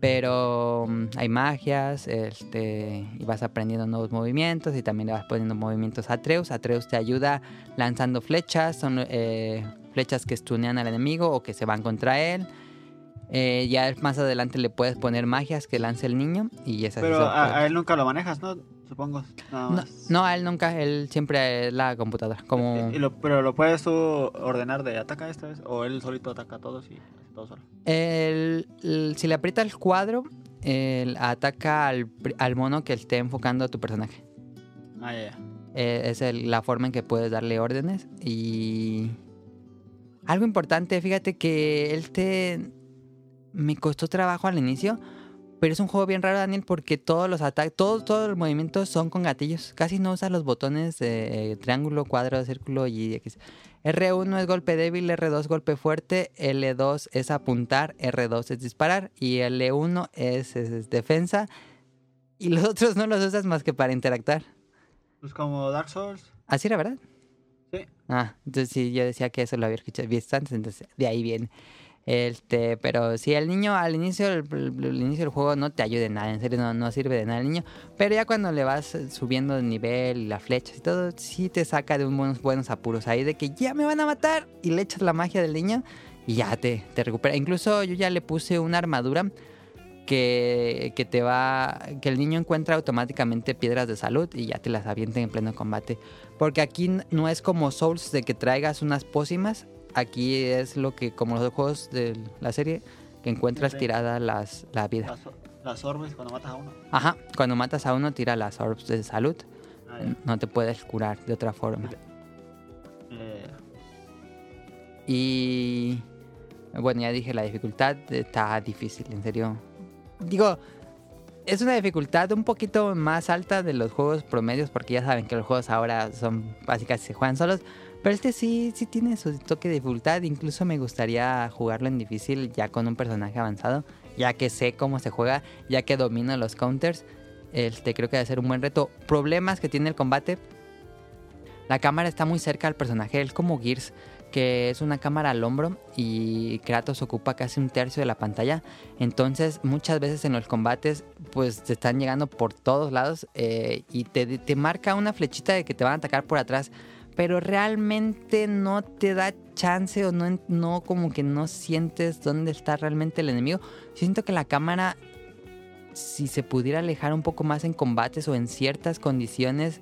Pero mm, hay magias, este, y vas aprendiendo nuevos movimientos y también le vas poniendo movimientos a Atreus. Atreus te ayuda lanzando flechas, son eh, flechas que stunean al enemigo o que se van contra él. Eh, ya más adelante le puedes poner magias que lance el niño y esas Pero a, a él nunca lo manejas, ¿no? Supongo. Nada No, más. no, a él nunca, él siempre es la computadora. Como Y- y lo- pero lo puedes tú ordenar de ataca esta vez. O él solito ataca a todos y todo solo. el- el- si le aprieta el cuadro, él ataca al, mono que esté enfocando a tu personaje. Ah, ya, ya. Eh, es el- la forma en que puedes darle órdenes. Y algo importante, fíjate que él te... Me costó trabajo al inicio, pero es un juego bien raro, Daniel, porque todos los ataques, todos, todos los movimientos son con gatillos. Casi no usas los botones de eh, triángulo, cuadro, círculo y X. R1 es golpe débil, R2 golpe fuerte, L2 es apuntar, R2 es disparar y L1 es, es defensa. Y los otros no los usas más que para interactuar. Pues como Dark Souls. Así era, ¿verdad? Sí. Ah, entonces sí, yo decía que eso lo había escuchado visto antes, entonces de ahí viene. Este, pero si el niño al inicio, el, inicio del juego no te ayuda en nada, en serio no, no sirve de nada el niño. Pero ya cuando le vas subiendo de nivel y las flechas y todo, sí te saca de unos buenos apuros ahí de que ya me van a matar y le echas la magia del niño y ya te, te recupera. Incluso yo ya le puse una armadura que, que te va. que el niño encuentra automáticamente piedras de salud y ya te las avienten en pleno combate. Porque aquí no es como Souls de que traigas unas pócimas. Aquí es lo que, como los juegos de la serie, que encuentras tirada las, la vida. Las, las orbes cuando matas a uno. Ajá, cuando matas a uno, tira las orbs de salud. Ah. No te puedes curar de otra forma. Eh, Y bueno, ya dije, la dificultad está difícil, en serio. Digo, es una dificultad un poquito más alta de los juegos promedios, porque ya saben que los juegos ahora son básicamente se juegan solos. Pero este sí, sí tiene su toque de dificultad. Incluso me gustaría jugarlo en difícil ya con un personaje avanzado, ya que sé cómo se juega, ya que domino los counters. Este creo que debe ser un buen reto. Problemas que tiene el combate. La cámara está muy cerca al personaje, es como Gears que es una cámara al hombro y Kratos ocupa casi un tercio de la pantalla. Entonces muchas veces en los combates pues te están llegando por todos lados eh, y te, te marca una flechita de que te van a atacar por atrás. Pero realmente no te da chance o no, no como que no sientes dónde está realmente el enemigo. Yo siento que la cámara, si se pudiera alejar un poco más en combates o en ciertas condiciones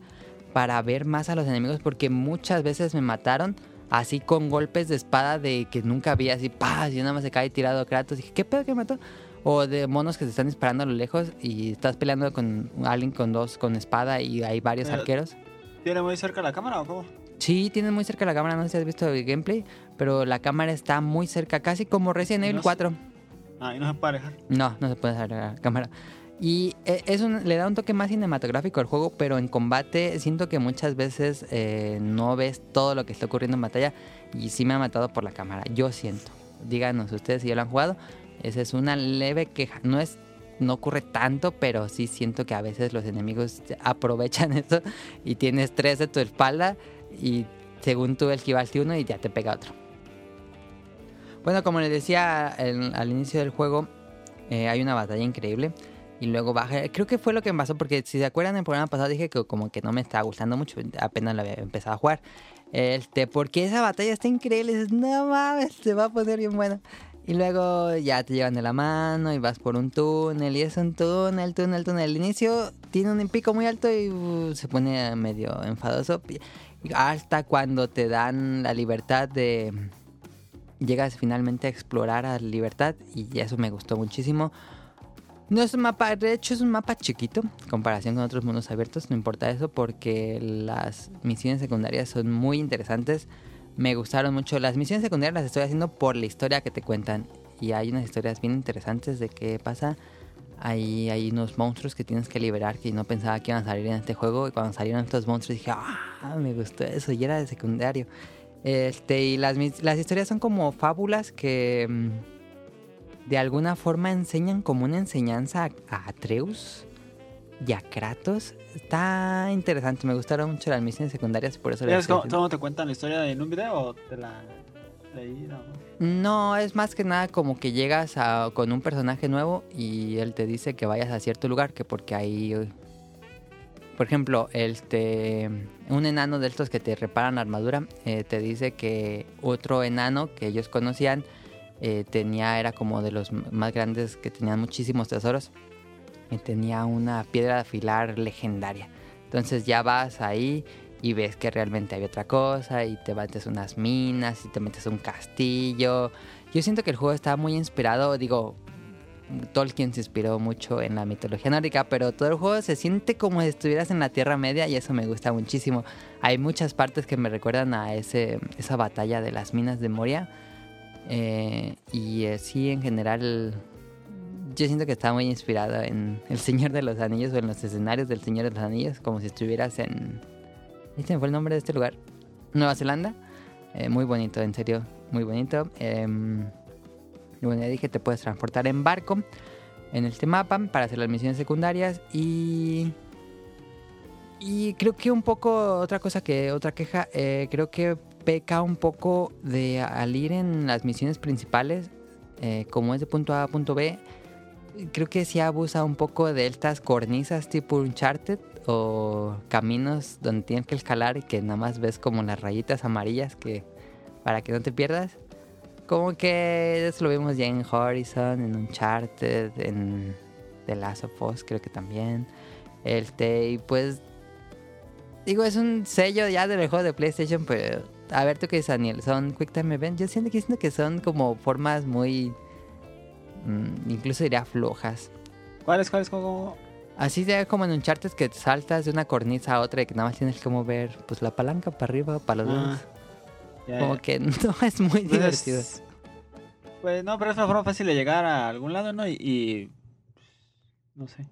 para ver más a los enemigos, porque muchas veces me mataron así con golpes de espada de que nunca había así, ¡paz! Y nada más se cae tirado Kratos. dije, ¿qué pedo que me mató? O de monos que se están disparando a lo lejos y estás peleando con alguien con dos, con espada y hay varios Pero- arqueros. ¿Tiene muy cerca la cámara o cómo? Sí, tienes muy cerca la cámara, no sé si has visto el gameplay, pero la cámara está muy cerca, casi como Resident Evil No sé. 4. Ah, y no se puede alejar. No, no se puede agregar la cámara. Y eh, es un- le da un toque más cinematográfico al juego, pero en combate siento que muchas veces eh, no ves todo lo que está ocurriendo en batalla y sí me ha matado por la cámara. Yo siento. Díganos ustedes si ya lo han jugado. Esa es una leve queja. No es no ocurre tanto, pero sí siento que a veces los enemigos aprovechan eso y tienes tres de tu espalda y según tú esquivaste uno y ya te pega otro. Bueno, como les decía al inicio del juego, eh, hay una batalla increíble y luego baja. Creo que fue lo que me pasó porque si se acuerdan en el programa pasado dije que como que no me estaba gustando mucho, apenas lo había empezado a jugar. Este, porque esa batalla está increíble, dices, no mames, se va a poner bien buena. Y luego ya te llevan de la mano y vas por un túnel y es un túnel, túnel, túnel. Al inicio tiene un pico muy alto y uh, se pone medio enfadoso. Hasta cuando te dan la libertad de... Llegas finalmente a explorar a libertad y eso me gustó muchísimo. No es un mapa, de hecho es un mapa chiquito en comparación con otros mundos abiertos, no importa eso porque las misiones secundarias son muy interesantes. Me gustaron mucho. Las misiones secundarias las estoy haciendo por la historia que te cuentan. y hay unas historias bien interesantes de qué pasa. Hay, hay unos monstruos que tienes que liberar que no pensaba que iban a salir en este juego y cuando salieron estos monstruos dije, ah, me gustó eso y era de secundario. Este, y las, las historias son como fábulas que mm, de alguna forma enseñan como una enseñanza a, Atreus y a Kratos. Está interesante, me gustaron mucho las misiones secundarias, por eso las ¿Sabes estoy cómo, cómo te cuentan la historia en un video o te la leí? No. No, es más que nada como que llegas a- con un personaje nuevo y él te dice que vayas a cierto lugar, que porque ahí... Por ejemplo, este, un enano de estos que te reparan la armadura eh, te dice que otro enano que ellos conocían eh, tenía, era como de los más grandes que tenían muchísimos tesoros y tenía una piedra de afilar legendaria. Entonces ya vas ahí y ves que realmente hay otra cosa y te metes unas minas y te metes un castillo. Yo siento que el juego está muy inspirado, digo, Tolkien se inspiró mucho en la mitología nórdica, pero todo el juego se siente como si estuvieras en la Tierra Media y eso me gusta muchísimo. Hay muchas partes que me recuerdan a ese, esa batalla de las minas de Moria. Eh, y eh, sí, en general, yo siento que está muy inspirado en El Señor de los Anillos o en los escenarios del Señor de los Anillos, como si estuvieras en... Este fue el nombre de este lugar. Nueva Zelanda. Eh, muy bonito, en serio, muy bonito. Y bueno, ya dije, te puedes transportar en barco en este mapa para hacer las misiones secundarias y... Y creo que un poco, otra cosa que, otra queja, eh, creo que peca un poco de al ir en las misiones principales, eh, como es de punto A a punto B, creo que sí abusa un poco de estas cornisas tipo Uncharted o caminos donde tienes que escalar y que nada más ves como las rayitas amarillas que para que no te pierdas. Como que eso lo vimos ya en Horizon, en Uncharted, en The Last of Us creo que también. Este, y pues digo, es un sello ya del juego de PlayStation, pero a ver tú qué dices, Daniel, son Quick Time Event. Yo siento que siento que son como formas muy mm, incluso diría flojas. ¿Cuáles, cuáles, cómo? Así de como en Uncharted que te saltas de una cornisa a otra y que nada más tienes que mover pues la palanca para arriba, para los Ah, ya, Como ya. que no es muy Entonces, divertido. Pues no, pero es una forma fácil de llegar a algún lado, ¿no? Y, y- no sé.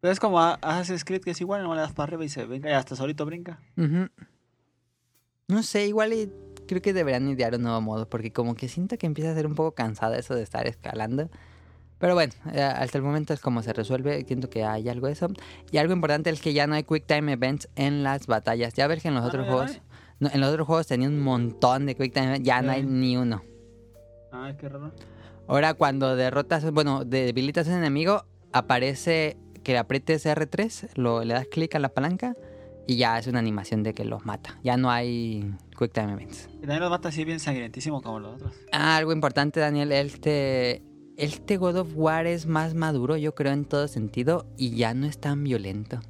Pero es como Assassin's Creed que es igual, no le das para arriba y se venga y hasta solito brinca. No sé, igual y creo que deberían idear un nuevo modo, porque como que siento que empieza a ser un poco cansado eso de estar escalando. Pero bueno, eh, hasta el momento es como se resuelve, siento que hay algo de eso. Y algo importante es que ya no hay Quick Time Events en las batallas. Ya ves que en los Ah, otros ¿no? ¿Ya no juegos, no, en los otros juegos tenía un montón de Quick Time Events, ya no hay ni uno. Ah, qué raro. Ahora cuando derrotas, bueno, debilitas a un enemigo, aparece que le aprietes R3, lo, le das clic a la palanca y ya es una animación de que los mata. Ya no hay Quick Time Events. Y también los mata así bien sangrientísimo como los otros. Ah, algo importante, Daniel, este, este God of War es más maduro, yo creo, en todo sentido, y ya no es tan violento.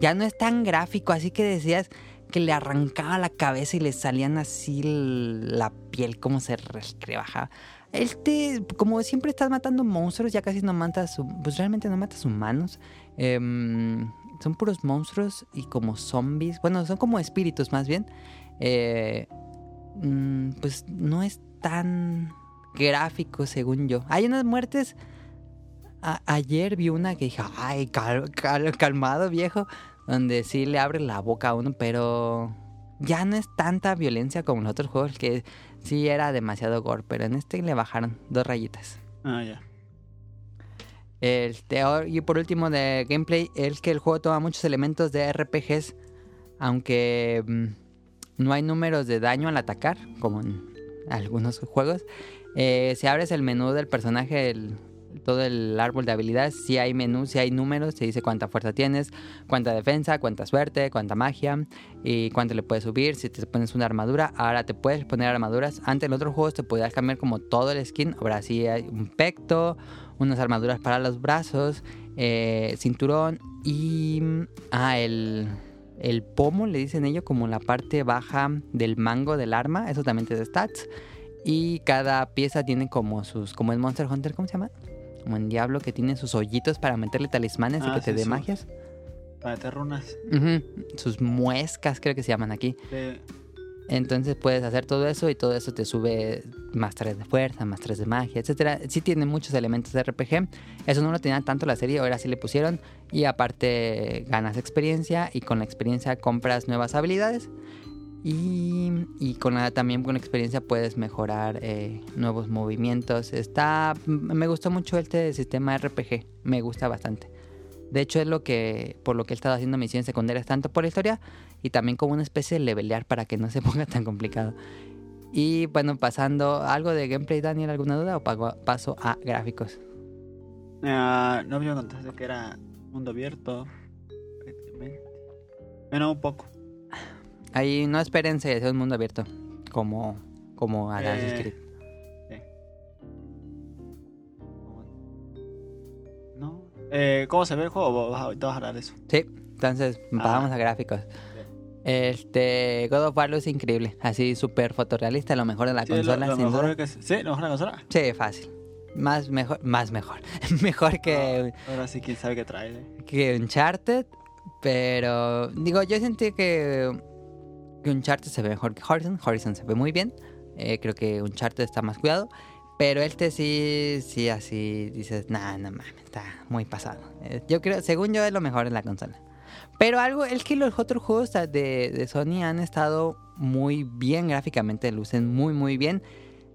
Ya no es tan gráfico, así que decías que le arrancaba la cabeza y le salían así la piel como se rebajaba. Este, como siempre estás matando monstruos, ya casi no matas, pues realmente no matas humanos. Em, son puros monstruos y como zombies, bueno, son como espíritus más bien. Eh, mm, pues no es tan gráfico según yo. Hay unas muertes. ayer vi una que dije, ay, cal- cal- calmado viejo, donde sí le abre la boca a uno, pero ya no es tanta violencia como en los otros juegos que sí era demasiado gore, pero en este le bajaron dos rayitas. Ah, ya. Este, y por último de gameplay, es que el juego toma muchos elementos de RPGs, aunque mm, no hay números de daño al atacar, como en algunos juegos. Eh, si abres el menú del personaje, el- todo el árbol de habilidades, si hay menú, si hay números, se dice cuánta fuerza tienes, cuánta defensa, cuánta suerte, cuánta magia y cuánto le puedes subir. Si te pones una armadura, ahora te puedes poner armaduras. Antes en otros juegos te podías cambiar como todo el skin, ahora sí hay un pecto, unas armaduras para los brazos, eh, cinturón y ah, el, el pomo, le dicen ellos, como la parte baja del mango del arma, eso también te da stats. Y cada pieza tiene como sus, como en Monster Hunter, ¿cómo se llama? Como en Diablo, que tiene sus hoyitos para meterle talismanes y Ah, que te dé magias. Para meter runas. Sus muescas creo que se llaman aquí. De- Entonces puedes hacer todo eso y todo eso te sube más 3 de fuerza, más 3 de magia, etcétera. Sí tiene muchos elementos de RPG. Eso no lo tenía tanto la serie, ahora sí le pusieron. Y aparte ganas experiencia y con la experiencia compras nuevas habilidades. Y, y con la, también con experiencia puedes mejorar eh, nuevos movimientos. Está, me gustó mucho este sistema RPG, me gusta bastante. De hecho es lo que por lo que he estado haciendo misiones secundarias tanto por la historia y también como una especie de levelear para que no se ponga tan complicado. Y bueno, pasando algo de gameplay, Daniel, ¿alguna duda o paso a gráficos? Ah, no me contaste que era mundo abierto. Bueno, un poco. Ahí no espérense ser un mundo abierto como como Eh, Eh, ¿Cómo se ve el juego? Vas a- Ahorita vas a hablar de eso. Sí, entonces pasamos a gráficos. Este God of War es increíble, así súper fotorrealista, lo mejor de la Sí, lo- consola, lo sin mejor duda. que sí, lo mejor de la consola. Sí, fácil. Más mejor, más mejor. mejor que, Ahora sí, quién sabe qué trae. eh. que Uncharted, pero digo, yo sentí que, que Uncharted se ve mejor que Horizon. Horizon se ve muy bien. Eh, creo que Uncharted está más cuidado. Pero este sí, sí, así dices, nah, no mames, está muy pasado. Eh, yo creo, según yo, es lo mejor en la consola. Pero algo, es que los otros juegos de, de Sony han estado muy bien gráficamente, lucen muy, muy bien.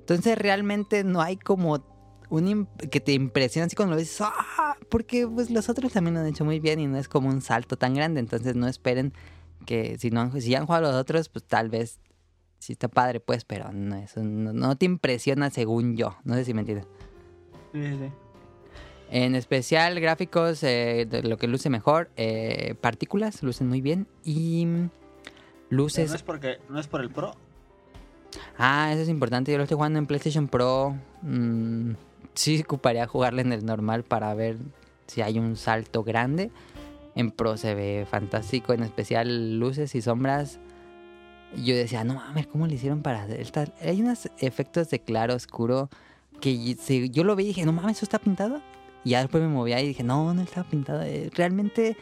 Entonces realmente no hay como un que te impresiona así cuando lo ves, ¡ah! porque pues los otros también lo han hecho muy bien y no es como un salto tan grande, entonces no esperen que si no han- si han jugado los otros, pues tal vez sí está padre pues, pero no eso no, no te impresiona según yo, no sé si me entiendes. Sí, sí, sí. En especial gráficos, eh, de lo que luce mejor, eh, partículas lucen muy bien y Pero luces no es porque no es por el Pro. Ah, eso es importante. Yo lo estoy jugando en PlayStation Pro. Mm, sí, ocuparía jugarlo en el normal para ver si hay un salto grande. En Pro se ve fantástico, en especial luces y sombras. Yo decía, no mames, ¿cómo le hicieron para hacer esta-?" Hay unos efectos de claro oscuro que se- yo lo vi y dije, no mames, ¿eso está pintado? Y ya después me movía y dije, no, no está pintado. Eh, Realmente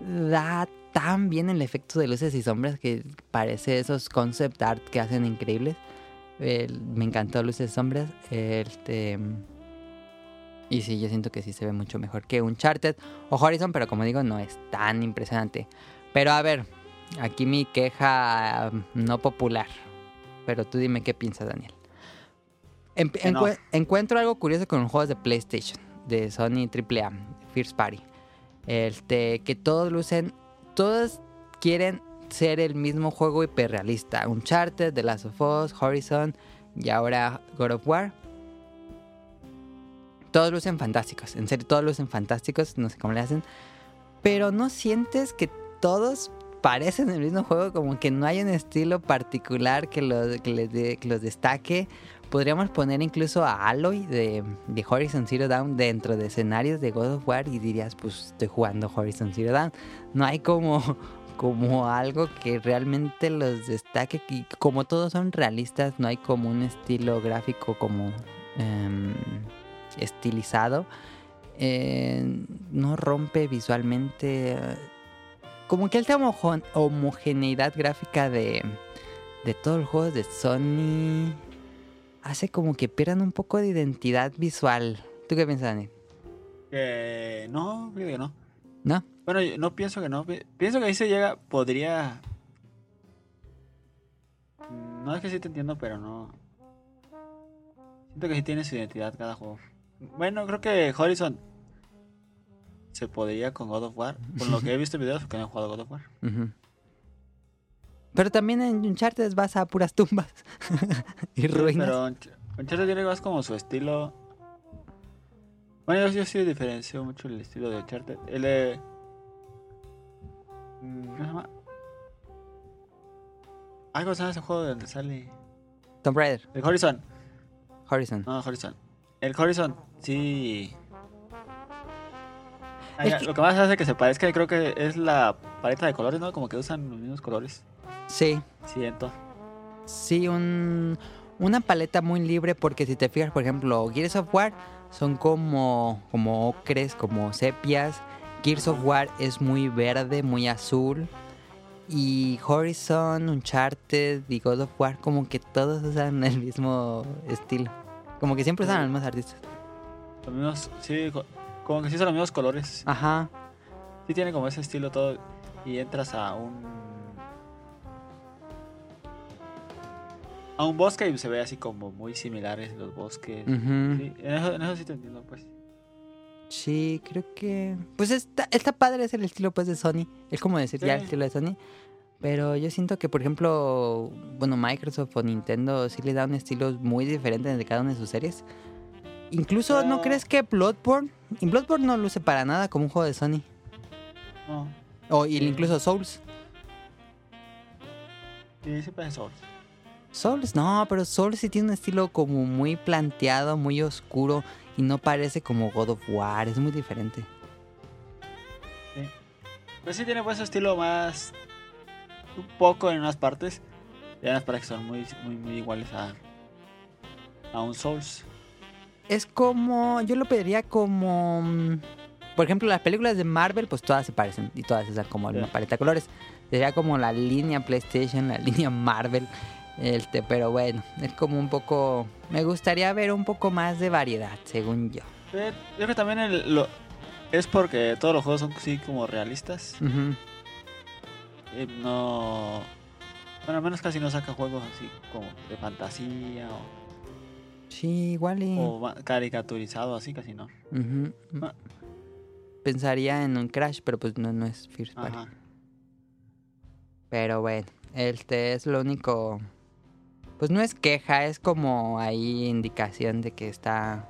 da tan bien el efecto de luces y sombras que parece esos concept art que hacen increíbles. Me encantó luces y sombras. Este. Y sí, yo siento que sí se ve mucho mejor que Uncharted o Horizon, pero como digo, no es tan impresionante. Pero a ver, aquí mi queja um, no popular. Pero tú dime qué piensas, Daniel. En- encue- encuentro algo curioso con los juegos de PlayStation, de Sony AAA, First Party. Este, que todos lucen, todos quieren ser el mismo juego hiperrealista. Uncharted, The Last of Us, Horizon y ahora God of War. Todos lucen fantásticos, en serio, todos lucen fantásticos, no sé cómo le hacen. Pero no sientes que todos parecen el mismo juego, como que no hay un estilo particular que los, que les que los destaque. Podríamos poner incluso a Aloy de, de Horizon Zero Dawn dentro de escenarios de God of War y dirías, pues estoy jugando Horizon Zero Dawn. No hay como, como algo que realmente los destaque. Y como todos son realistas, no hay como un estilo gráfico como em, estilizado. Eh, no rompe visualmente. Como que esta homo- homogeneidad gráfica de, de todos los juegos de Sony hace como que pierdan un poco de identidad visual. ¿Tú qué piensas, Dani? Que no, creo que no. ¿No? Bueno, yo no pienso que no. pi- Pienso que ahí se llega, podría... No es que sí te entiendo, pero no... Siento que sí tiene su identidad cada juego. Bueno, creo que Horizon se podría con God of War. Por lo que he visto en videos, porque no he jugado God of War. Pero también en Uncharted vas a puras tumbas y ruinas. Pero Unch- Uncharted tiene más como su estilo. Bueno, yo, yo sí diferencio mucho el estilo de Uncharted. El de. mm, ¿Cómo se llama? Algo se llama ese juego donde sale. Tomb Raider, El Horizon. Horizon. No, Horizon. El Horizon, sí. Ah, Lo que más hace que se parezca, creo que es la paleta de colores, ¿no? Como que usan los mismos colores. Sí, Siento. sí, un, una paleta muy libre porque si te fijas, por ejemplo, Gears of War son como, como ocres, como sepias. Gears of War es muy verde, muy azul. y Horizon, Uncharted y God of War, como que todos usan el mismo estilo. Como que siempre usan los mismos artistas. Los mismos, sí, como que sí son los mismos colores. Ajá. Sí tiene como ese estilo todo. Y entras a un. A un bosque y se ve así como muy similares los bosques. Sí, en, eso, en eso sí te entiendo, pues. Sí, creo que... Pues está, está padre es el estilo pues de Sony. Es como decir ya el estilo de Sony. Pero yo siento que, por ejemplo, bueno, Microsoft o Nintendo sí le da un estilo muy diferente de cada una de sus series. Incluso, ¿no Pero- crees que Bloodborne? Y Bloodborne no luce para nada como un juego de Sony. No. O Sí. incluso Souls. Sí, sí parece Souls. Souls, no, pero Souls sí tiene un estilo como muy planteado, muy oscuro. Y no parece como God of War, es muy diferente. Pues sí tiene pues ese estilo más. Un poco en unas partes. Y unas partes que son muy, muy, muy iguales a. A un Souls. Es como, yo lo pediría como, mm, por ejemplo, las películas de Marvel, pues todas se parecen y todas usan como una paleta de colores. Sería como la línea PlayStation, la línea Marvel. Este, pero bueno, es como un poco, me gustaría ver un poco más de variedad, según yo. Eh, Yo creo que también el- lo, es porque todos los juegos son así como realistas. No. Bueno, al menos casi no saca juegos así como de fantasía o, Sí, igual y... o caricaturizado, así casi no. Ah. Pensaría en un Crash, pero pues no, no es First Party. Ajá. Pero bueno, este es lo único. Pues no es queja, es como ahí indicación de que está.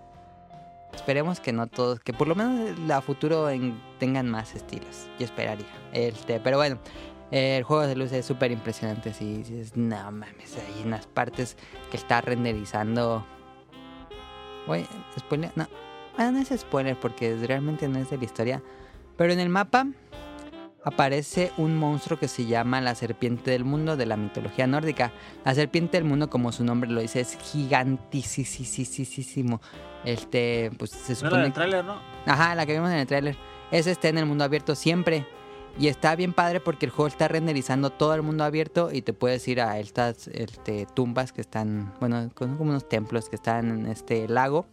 Esperemos que no todos, que por lo menos a futuro en- tengan más estilos. Yo esperaría. Este, pero bueno, el juego de luces es súper impresionante. Si dices, no mames, hay unas partes que está renderizando. Oye, spoiler, no, ah, no es spoiler porque realmente no es de la historia. Pero en el mapa aparece un monstruo que se llama la serpiente del mundo de la mitología nórdica. La serpiente del mundo, como su nombre lo dice, es gigantísimo. Este, pues se No era supone del tráiler, ¿no? Ajá, la que vimos en el tráiler. Ese está en el mundo abierto siempre. Y está bien padre porque el juego está renderizando todo el mundo abierto y te puedes ir a estas este, tumbas que están, bueno, son como unos templos que están en este lago.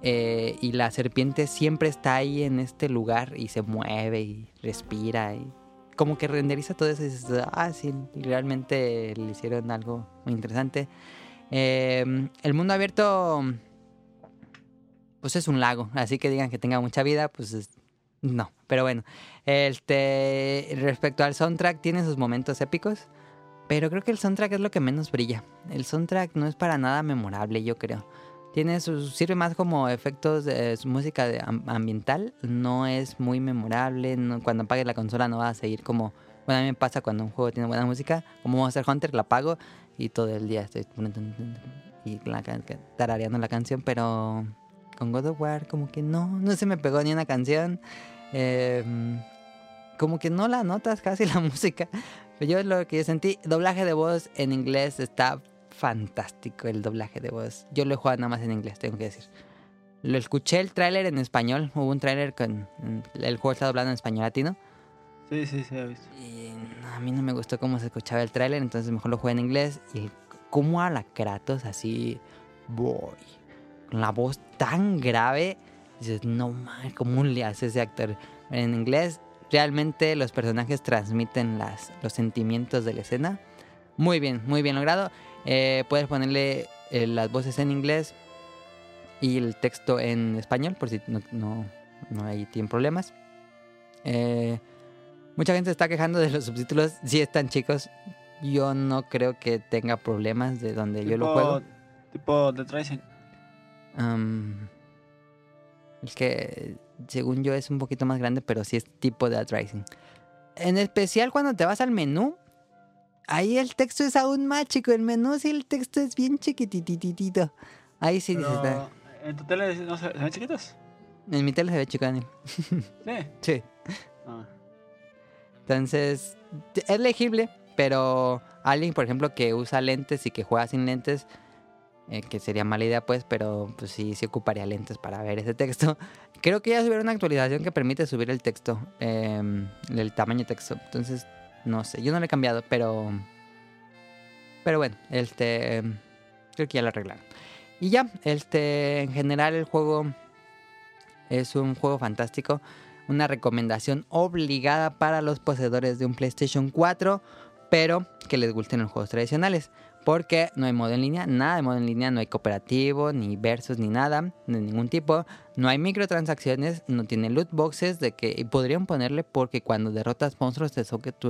Eh, y la serpiente siempre está ahí en este lugar y se mueve y respira y como que renderiza todo eso y dices, ah, sí, realmente le hicieron algo muy interesante. Eh, el mundo abierto pues es un lago, así que digan que tenga mucha vida, pues es- no, pero bueno, este respecto al soundtrack tiene sus momentos épicos, pero creo que el soundtrack es lo que menos brilla. El soundtrack no es para nada memorable, yo creo. Tiene sus, sirve más como efectos de música de am- ambiental, no es muy memorable, cuando apagues la consola no va a seguir como, bueno, a mí me pasa cuando un juego tiene buena música, como Monster Hunter la apago y todo el día estoy y tarareando la canción, pero con God of War como que no, no se me pegó ni una canción. Eh, como que no la notas casi la música. Pero yo lo que yo sentí, doblaje de voz en inglés está fantástico el doblaje de voz. Yo lo he jugado nada más en inglés, tengo que decir. Lo escuché el tráiler en español, hubo un tráiler con el juego está doblado en español latino Sí, sí, sí, he visto. y a mí no me gustó cómo se escuchaba el tráiler, entonces mejor lo jugué en inglés y cómo habla Kratos así, boy, con la voz tan grave, dices, no mames, ¿cómo le hace ese actor? En inglés, realmente los personajes transmiten las, los sentimientos de la escena. Muy bien, muy bien logrado. Eh, puedes ponerle eh, las voces en inglés y el texto en español, por si no, no, no hay tienen problemas. Eh, mucha gente se está quejando de los subtítulos. Si están chicos, yo no creo que tenga problemas de donde yo lo juego. Tipo The Tracing. Am, el que, según yo, es un poquito más grande, pero sí es tipo de Rising. En especial cuando te vas al menú, ahí el texto es aún más chico. El menú sí el texto es bien chiquitititito. Ahí sí dices, ¿En tu tele no se ven chiquitos? en mi tele se ve chico, Daniel. Sí. Sí. Ah. Entonces, es legible, pero alguien, por ejemplo, que usa lentes y que juega sin lentes, eh, que sería mala idea, pues, pero pues sí, sí ocuparía lentes para ver ese texto. Creo que ya subieron una actualización que permite subir el texto, eh, el tamaño de texto. Entonces, No sé, yo no lo he cambiado, pero. Pero bueno, este. Creo que ya lo arreglaron. Y ya, este. En general, el juego es un juego fantástico. Una recomendación obligada para los poseedores de un PlayStation 4, pero que les gusten los juegos tradicionales. Porque no hay modo en línea, nada de modo en línea, no hay cooperativo, ni versus, ni nada, de ningún tipo. No hay microtransacciones, no tiene loot boxes, de que y podrían ponerle porque cuando derrotas monstruos te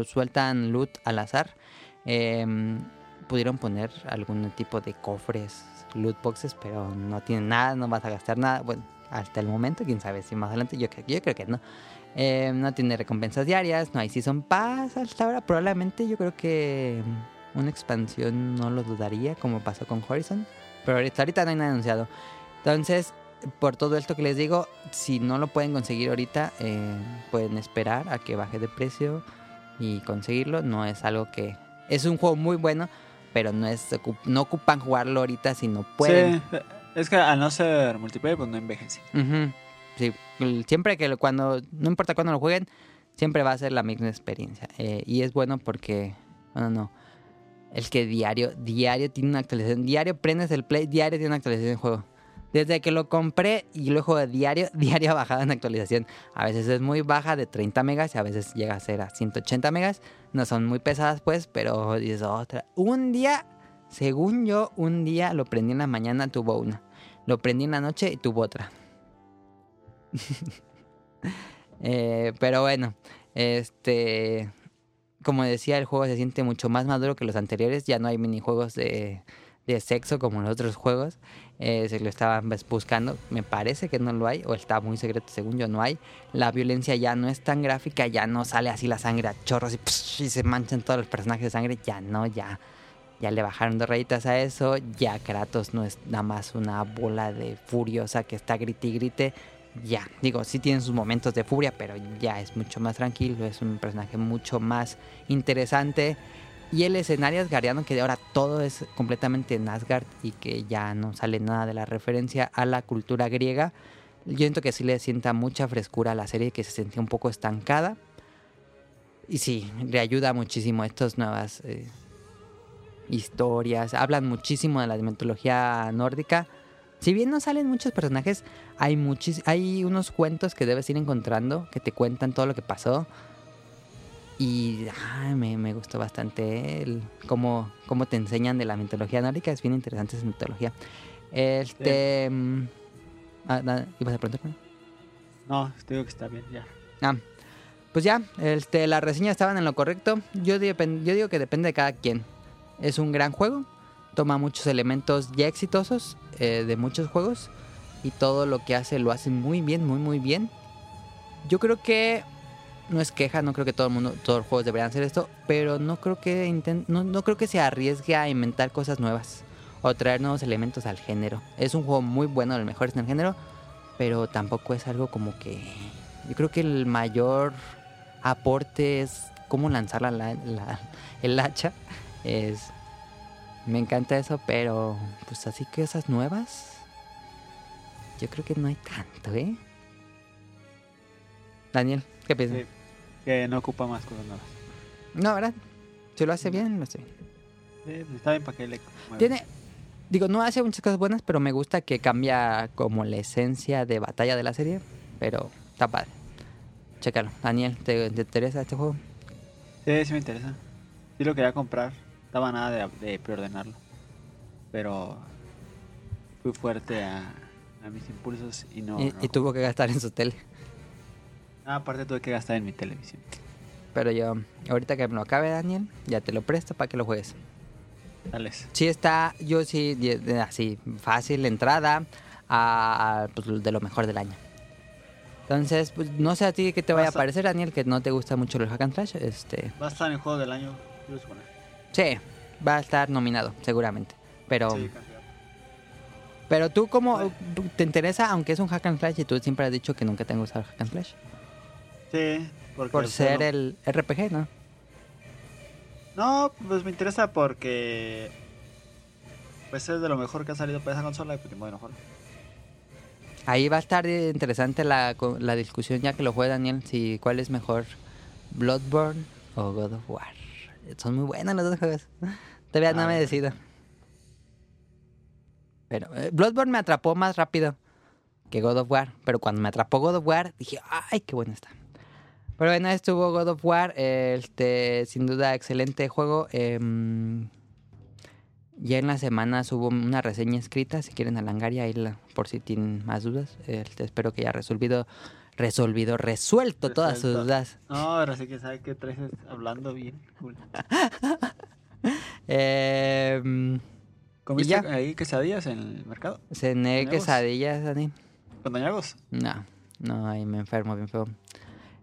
sueltan loot al azar. Em, pudieron poner algún tipo de cofres, loot boxes, pero no tienen nada, no vas a gastar nada. Bueno, hasta el momento, quién sabe si más adelante, yo, creo- que no. Eh, no tiene recompensas diarias, no hay Season Pass hasta ahora. Probablemente yo creo que una expansión no lo dudaría, como pasó con Horizon. Pero ahorita, ahorita no hay nada anunciado. Entonces, por todo esto que les digo, si no lo pueden conseguir ahorita, eh, pueden esperar a que baje de precio y conseguirlo. No es algo que... Es un juego muy bueno, pero no es no ocupan jugarlo ahorita si no pueden. Sí, es que al no ser multiplayer, pues no envejece. Ujú. Sí, el- siempre que lo- cuando, no importa cuándo lo jueguen, siempre va a ser la misma experiencia. Eh, y es bueno porque, bueno, no. El que diario, diario tiene una actualización. Diario prendes el play, diario tiene una actualización de juego. Desde que lo compré y lo juego diario, diario ha bajado en actualización. A veces es muy baja de 30 megas y a veces llega a ser a 180 megas. No son muy pesadas pues, pero dices otra. Un día, según yo, un día lo prendí en la mañana, tuvo una. Lo prendí en la noche y tuvo otra. Eh, pero bueno, este, como decía, el juego se siente mucho más maduro que los anteriores. Ya no hay minijuegos de, de sexo como en los otros juegos. Eh, se lo estaban bus- buscando, me parece que no lo hay, o está muy secreto, según yo no hay. La violencia ya no es tan gráfica, ya no sale así la sangre a chorros y, psh, y se manchan todos los personajes de sangre. Ya no, ya. Ya le bajaron dos rayitas a eso. Ya Kratos no es nada más una bola de furiosa que está grite y grite ya, digo, sí tiene sus momentos de furia, pero ya es mucho más tranquilo, es un personaje mucho más interesante. Y el escenario asgardiano, que de ahora todo es completamente en Asgard y que ya no sale nada de la referencia a la cultura griega, yo siento que sí le sienta mucha frescura a la serie, que se sentía un poco estancada. Y sí, le ayuda muchísimo estas nuevas eh, historias. Hablan muchísimo de la mitología nórdica. Si bien no salen muchos personajes, hay muchis hay unos cuentos que debes ir encontrando que te cuentan todo lo que pasó. Y ay, me, me gustó bastante el, cómo, cómo te enseñan de la mitología nórdica. Es bien interesante esa mitología. Este. mm, ah, ¿Ibas a preguntar? No, te digo que está bien, ya. Ah, pues ya, este, las reseñas estaban en lo correcto. Yo, yo digo que depende de cada quien. Es un gran juego, toma muchos elementos ya exitosos eh, de muchos juegos y todo lo que hace lo hace muy bien, muy muy bien. Yo creo que no es queja, no creo que todo el mundo, todos los juegos deberían hacer esto, pero no creo que inten- no, no creo que se arriesgue a inventar cosas nuevas o traer nuevos elementos al género. Es un juego muy bueno, el mejor en el género, pero tampoco es algo como que yo creo que el mayor aporte es cómo lanzar la, la- la- el hacha. Es, me encanta eso, pero pues así que esas nuevas, yo creo que no hay tanto, ¿eh? Daniel, ¿qué piensas? Sí, que no ocupa más cosas nuevas. No, ¿verdad? Si lo hace bien, lo hace bien. Pues está bien para que le. Tiene, digo, no hace muchas cosas buenas, pero me gusta que cambia como la esencia de batalla de la serie, pero está padre. Chécalo. Daniel, ¿te, te interesa este juego? Sí, sí me interesa. Sí lo quería comprar. Estaba nada de, de preordenarlo. Pero fui fuerte a, a mis impulsos y no... y, no. y tuvo que gastar en su tele. Ah, aparte tuve que gastar en mi televisión. Pero yo, ahorita que me lo acabe, Daniel, ya te lo presto para que lo juegues. Dales. Sí está, yo sí, así, fácil entrada a, a, pues, de lo mejor del año. Entonces, pues, no sé a ti qué te vaya a parecer, Daniel, que no te gusta mucho el hack and slash. Este, Va a estar en el juego del año. quiero suponer. Sí, va a estar nominado, seguramente. Pero, Sí, pero tú, ¿cómo te interesa, aunque es un hack and slash y tú siempre has dicho que nunca te han gustado el hack and slash? Sí, porque Por ser el RPG, ¿no? No, pues me interesa porque... Pues es de lo mejor que ha salido para esa consola y pues de jugarlo. Ahí va a estar interesante la, la discusión ya que lo juegue Daniel, si cuál es mejor, Bloodborne o God of War. Son muy buenos los dos juegos. Todavía no me decido. Pero eh, Bloodborne me atrapó más rápido que God of War. Pero cuando me atrapó God of War, dije, ¡ay, qué bueno está! Pero bueno, estuvo God of War. Este, sin duda, excelente juego. Em, ya en la semana hubo una reseña escrita. Si quieren a Langaria, ahí la- por si tienen más dudas. Este, espero que haya resolvido, resolvido, resuelto todas sus dudas. No, ahora sí que sabe que traes hablando bien. Cool. Em, ¿Comiste ya. ahí quesadillas en el mercado? cené ¿Doñagos? quesadillas, Dani. ¿Con doñagos? No, no, ahí me enfermo bien feo.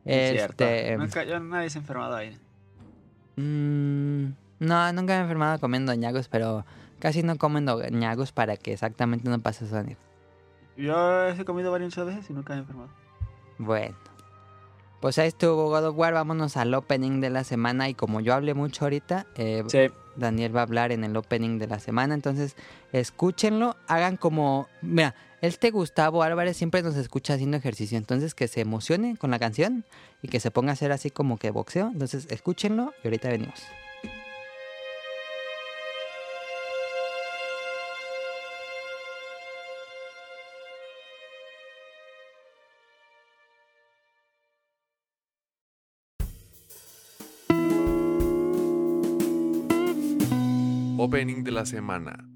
Este, Nunca, yo, nadie se ha enfermado ahí. mm, no, nunca me he enfermado comiendo ñagos, pero casi no comen ñagos para que exactamente no pase eso, Dani. Yo he comido varias veces y nunca me he enfermado. Bueno. Pues ahí estuvo God of War, vámonos al opening de la semana y como yo hablé mucho ahorita, eh, Sí. Daniel va a hablar en el opening de la semana, entonces escúchenlo, hagan como, mira, este Gustavo Álvarez siempre nos escucha haciendo ejercicio, entonces que se emocione con la canción y que se ponga a hacer así como que boxeo, entonces escúchenlo y ahorita venimos. Opening de la semana.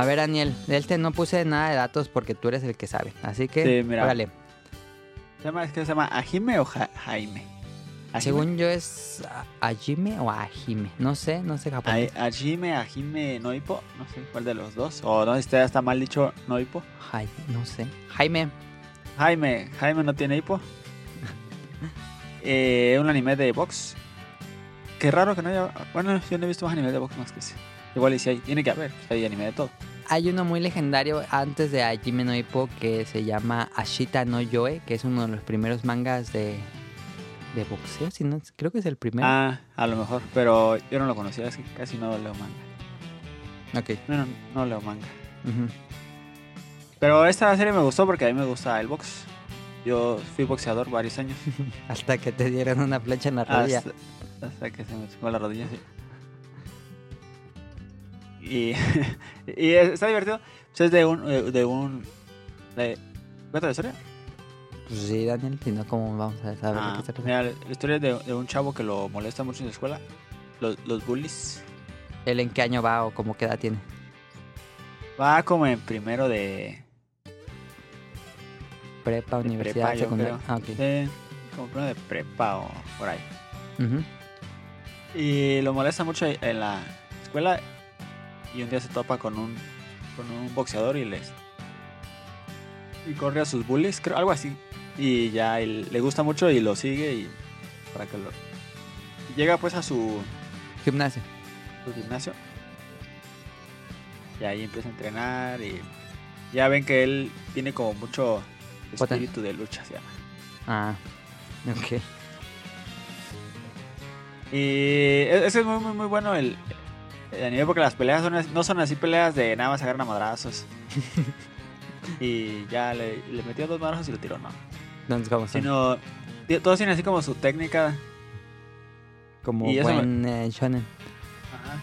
A ver, Daniel, de este no puse nada de datos porque tú eres el que sabe. Así que, Sí, mira. órale. ¿Se llama, ¿Es que se llama Ajime o Ja- Jaime? Ajime. Según yo es Ajime o Ajime. No sé, no sé japonés. Ajime, Ajime, Noipo. No sé cuál de los dos. O no, está, está mal dicho Noipo. Jai- no sé. Jaime. Jaime, Jaime no tiene hipo. Eh, un anime de box. Qué raro que no haya. Bueno, yo no he visto más anime de box más que ese. Igual y si hay, tiene que haber, hay anime de todo. Hay uno muy legendario antes de Hajime no Ippo que se llama Ashita no Yoe, que es uno de los primeros mangas de, de boxeo. Si no, creo que es el primero. Ah, a lo mejor, pero yo no lo conocía, es que casi no leo manga. Ok. No, no, no leo manga. Pero esta serie me gustó porque a mí me gusta el box. Yo fui boxeador varios años. Hasta que te dieron una flecha en la rodilla. Hasta, hasta que se me chingó la rodilla, sí. Y, y es- está divertido. Pues es de un. De, de un de, ¿Cuenta la historia? Pues sí, Daniel, si no, ¿cómo vamos a saber Ah, qué mira, la historia es de, de un chavo que lo molesta mucho en la escuela. Los, los bullies. ¿Él en qué año va o cómo qué edad tiene? Va como en primero de. Prepa, de universidad, prepa, secundaria. Ah, ok. Sí, como primero de prepa o por ahí. Y lo molesta mucho en la escuela. Y un día se topa con un, con un boxeador y les. Y corre a sus bullies, creo, algo así. Y ya él- le gusta mucho y lo sigue y. Para que lo. y llega pues a su, Gimnasio. su gimnasio. Y ahí empieza a entrenar y. Ya ven que él tiene como mucho espíritu de lucha, se llama. Ah, ok. Y e- ese es muy, muy, muy bueno el, el anime porque las peleas son, no son así peleas de nada más agarran a madrazos. y ya le, le metió dos madrazos y lo tiró, no. Sino, todos tienen así como su técnica. Como y eso buen eh, shonen. Ajá.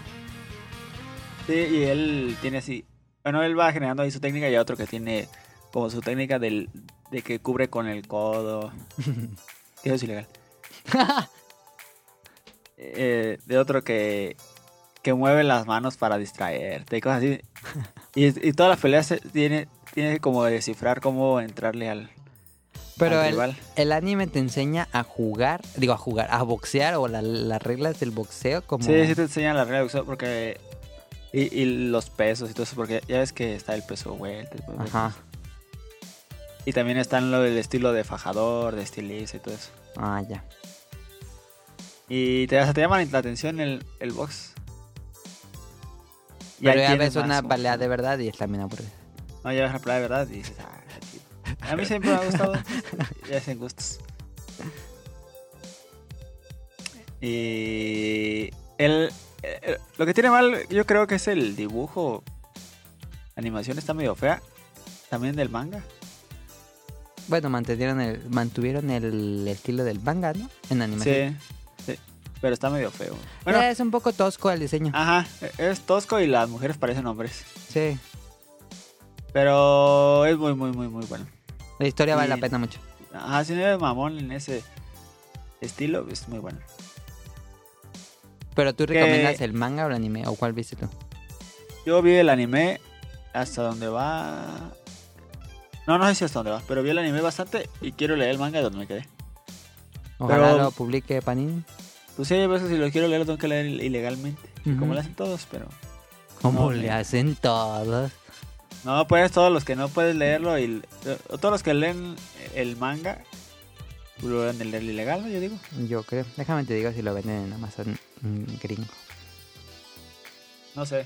Sí, y él tiene así. Bueno, él va generando ahí su técnica y hay otro que tiene como su técnica del, de que cubre con el codo. que eso es ilegal. Eh, de otro que, que mueve las manos para distraerte y cosas así. Y, y todas las peleas tiene, tiene como de descifrar cómo entrarle al, Pero el, rival. el anime te enseña a jugar, digo a jugar, a boxear o la- las reglas del boxeo como... Sí, sí te enseñan la regla de boxeo porque... Y, y los pesos y todo eso, porque ya ves que está el peso vuelta. y todo eso. Ajá. Y también está lo del estilo de fajador, de estilista y todo eso. Ah, ya. Y te, te llama la atención el, el box. Pero ya ves una pelea de verdad y es también aburrida. No, ya ves la pelea de verdad y dices, ah. A mí siempre me ha gustado. ya hacen gustos. Y el, eh, lo que tiene mal, yo creo que es el dibujo. La animación está medio fea. También del manga. Bueno, mantuvieron el, mantuvieron el estilo del manga, ¿no? En animación. Sí. Pero está medio feo. Bueno, es un poco tosco el diseño. ajá. Es tosco y las mujeres parecen hombres. Sí. Pero es muy, muy, muy, muy bueno. La historia vale la pena mucho. Ajá, si no eres mamón en ese estilo, es muy bueno. Pero tú que- recomiendas el manga o el anime, o cuál viste tú? Yo vi el anime hasta donde va. No, no sé si hasta dónde va, pero vi el anime bastante y quiero leer el manga de donde me quedé. Ojalá Pero- lo publique Panini. Pues sí, a veces si lo quiero leer, lo tengo que leer ilegalmente. Como lo hacen todos, pero. Como No, le hacen todos. No, pues todos los que no puedes leerlo y. o Todos los que leen el manga. Lo deben de leer ilegal, ¿no? Yo digo. Yo creo. Déjame te digo si lo venden en Amazon mm, gringo. No sé.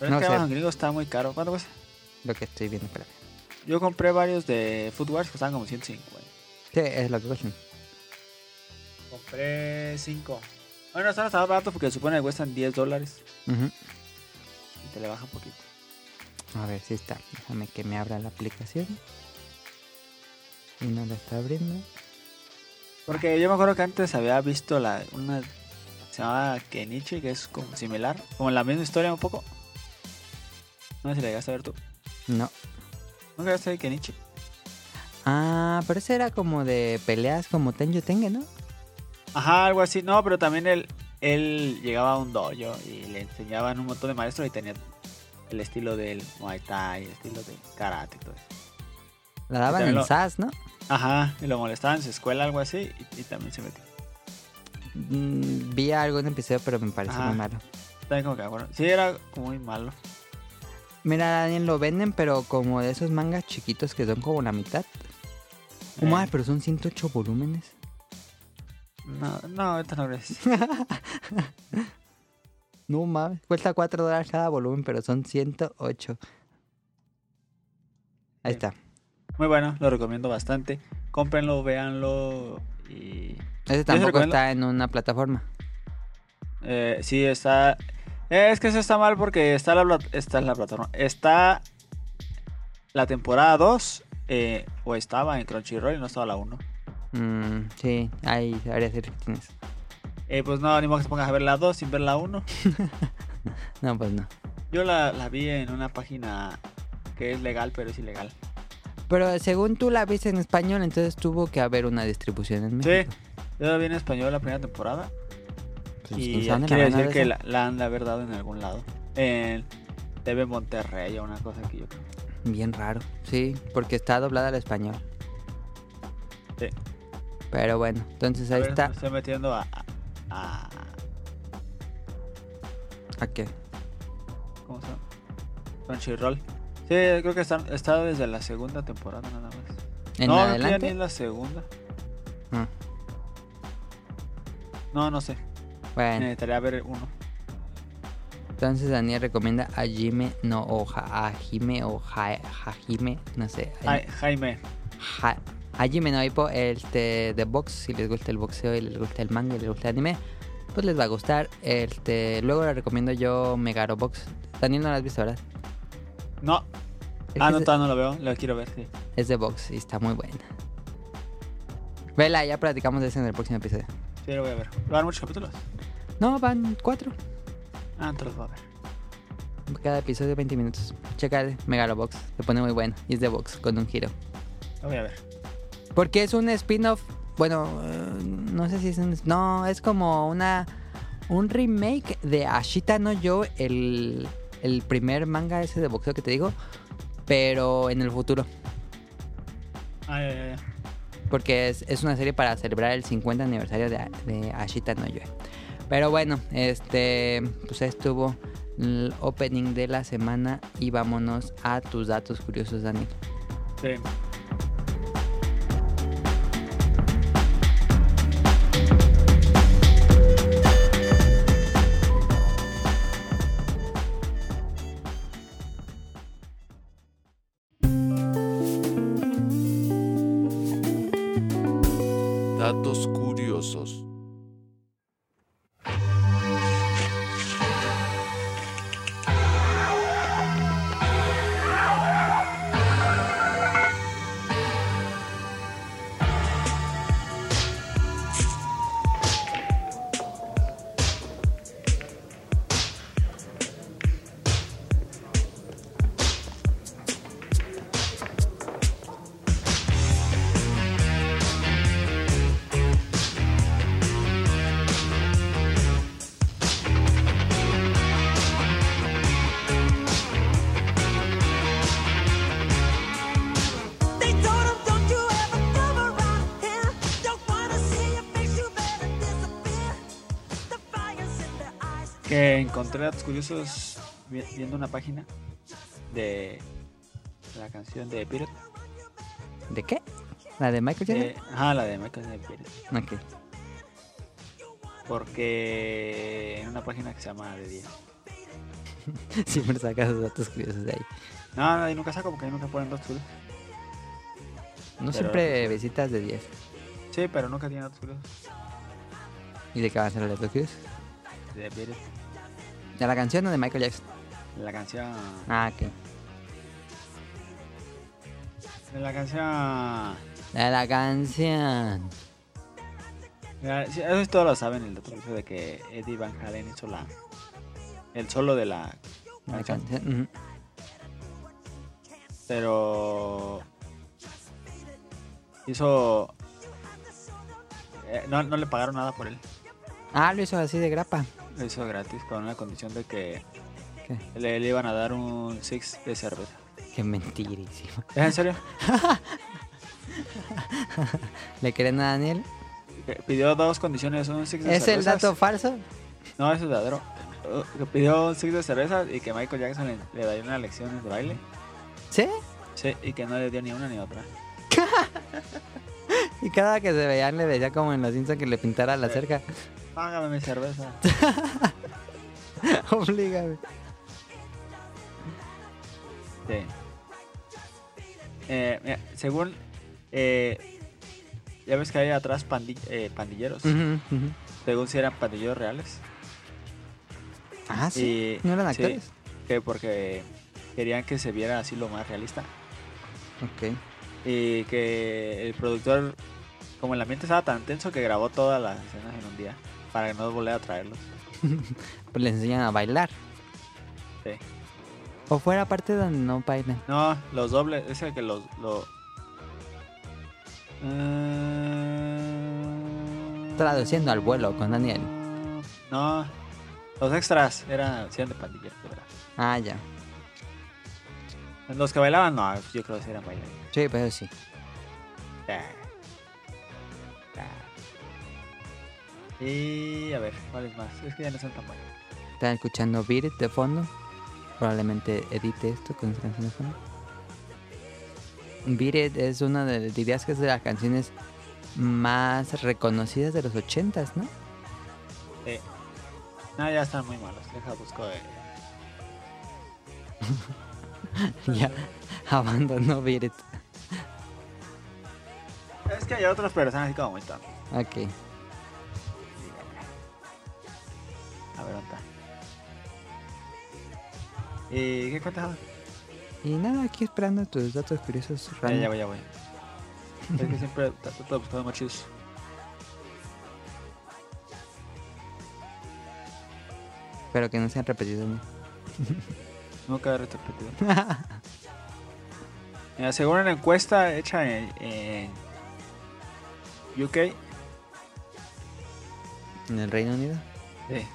Pero No es que sé. Amazon gringo está muy caro. ¿Cuánto cuesta? Lo que estoy viendo, espérame. Yo compré varios de Food Wars que estaban como 150. Sí, es lo que cuestan. Compré 5. Bueno, están hasta más baratos porque supone que cuestan 10 dólares. Ujú. Y te le baja un poquito. A ver si está. Déjame que me abra la aplicación. Y no la está abriendo. Porque yo me acuerdo que antes había visto la una se llamaba Kenichi, que es como similar, como la misma historia un poco. No sé si la llegaste a ver tú. No. ¿Nunca llegaste a ver Kenichi? Ah, pero ese era como de peleas como Tenjo Tenge, ¿no? Ajá, algo así. No, pero también el, él llegaba a un dojo y le enseñaban un montón de maestros y tenía el estilo del Muay Thai, el estilo del karate y todo eso. La daban en lo- SAS, ¿no? Ajá, y lo molestaban en su escuela, algo así, y, y también se metió. Mm, vi algún episodio, pero me pareció Ajá. muy malo. También como que, bueno, sí, era como muy malo. Mira, Daniel, lo venden, pero como de esos mangas chiquitos que son como la mitad. Eh, Ay, pero son 108 volúmenes. No, no, ahorita no crees. No mames, cuesta 4 dólares cada volumen, pero son 108. Ahí está. Muy bueno, lo recomiendo bastante. Cómprenlo, véanlo y... Ese tampoco está en una plataforma. Eh, sí, está... eh, es que eso está mal porque está la, está la plataforma. Está la temporada 2 eh, o estaba en Crunchyroll y no estaba la 1. Mm, sí, hay varias secciones. Eh, pues no, ni modo que se pongas a ver la 2 sin ver la 1. No, pues no. Yo la, la vi en una página que es legal, pero es ilegal. Pero según tú la viste en español, entonces tuvo que haber una distribución en Sí, México. yo la vi en español la primera temporada. Pues, ¿quién y la quiere decir que la han de haber dado en algún lado. En TV Monterrey o una cosa que yo creo. Bien raro. Sí, porque está doblada al español. Sí. Pero bueno, entonces ahí ver, está. Me estoy metiendo a, a, a- ¿A qué? ¿Cómo se llama? Crunchyroll. Sí, creo que está, está desde la segunda temporada nada más. ¿En no, adelante? ni es la segunda. Ah, No, no sé. bueno, Necesitaría ver uno. entonces Daniel recomienda a Jime no o Ja- a Jime o Ja- Hajime, no sé. Ay, Jaime. Ja- Hajime no Ippo, este de box, si les gusta el boxeo y les gusta el manga y les gusta el anime, pues les va a gustar. Este, luego le recomiendo yo Megarobox. Daniel no lo has visto, ¿verdad? No. Es Ah, no, es- no lo veo. Lo quiero ver, sí. Es de box y está muy buena. Vela, ya platicamos de eso en el próximo episodio. Sí, lo voy a ver. ¿Van muchos capítulos? No, van cuatro. Ah, entonces voy a ver. Cada episodio 20 minutos. Checa Megalobox, se pone muy bueno. Y es de box, con un giro. Lo voy a ver. Porque es un spin-off. Bueno, eh, no sé si es un. No, es como una. Un remake de Ashita no Yo, el, el primer manga ese de boxeo que te digo. Pero en el futuro. Ah, ya, ya, ya. Porque es, es una serie para celebrar el 50 aniversario de, de Ashita no Yo. Pero bueno, este. Pues estuvo el opening de la semana. Y vámonos a tus datos curiosos, Dani. Sí. Encontré datos curiosos vi- viendo una página de la canción de Pirate. ¿De qué? ¿La de Michael Jackson? Eh, ajá, la de Michael de Pirate. Ok. Porque en una página que se llama De 10. Siempre sacas los datos curiosos de ahí. No, no, ahí nunca saco porque ahí nunca ponen datos curiosos. No Pero- siempre visitas de 10. Sí, pero nunca tienen datos curiosos. ¿Y de qué van a ser los datos curiosos? De Pirate. ¿De la canción o de Michael Jackson? La canción. Ah, ok. De la canción. De la canción. Mira, eso todos lo saben, el curioso de que Eddie Van Halen hizo la. El solo de la La canción. Pero. Hizo. eh, no, no le pagaron nada por él. Ah, lo hizo así de grapa. Lo hizo gratis con una condición de que le, le iban a dar un six de cerveza. Qué mentirísimo. ¿Es en serio? ¿Le creen a Daniel? Que Pidió dos condiciones, un six de ¿Es el dato falso? No, es verdadero. Uh, que pidió un six de cerveza y que Michael Jackson le, le daría unas lecciones de baile. ¿Sí? Sí, y que no le dio ni una ni otra. Y cada que se veían le decía como en los Simpsons que le pintara la cerca. Págame mi cerveza. Oblígame. Sí. Eh, mira, según. eh, ya ves que hay atrás pandi- eh, pandilleros. Según si eran pandilleros reales. Ah, sí. Y- ¿No eran sí, actores? que porque querían que se viera así lo más realista. Ok. Y que el productor, como el ambiente estaba tan tenso que grabó todas las escenas en un día. Para que no volviera a traerlos. Pues le enseñan a bailar. Sí. O fuera parte donde no bailan. No, los dobles, es el que los... Lo... Mm, Traduciendo al vuelo con Daniel. No, los extras eran, sí eran de pandilleros, de verdad. Ah, ya. Los que bailaban, no, yo creo que sí eran bailarines. Sí, pero sí. Ah. Y a ver, ¿cuáles más? Es que ya no son tan buenos. Están escuchando Beat It de fondo. Probablemente edite esto con esa canción de fondo. Beat It es una de, dirías que es de las canciones más reconocidas de los ochentas, ¿no? Eh, no, ya están muy malos. Deja, busco de... ya abandonó Beat It. Es que hay otros, pero están así como muy tontos. Ok. A ver, ¿dónde está? ¿Y qué cuentas? Y nada, aquí esperando tus datos curiosos. Ya, ya voy, ya voy. es que siempre trato de buscar más chidos. Espero que no sean repetidos. ¿no? Nunca he repetido. Mira, según una encuesta hecha en, en UK, En el Reino Unido. Sí.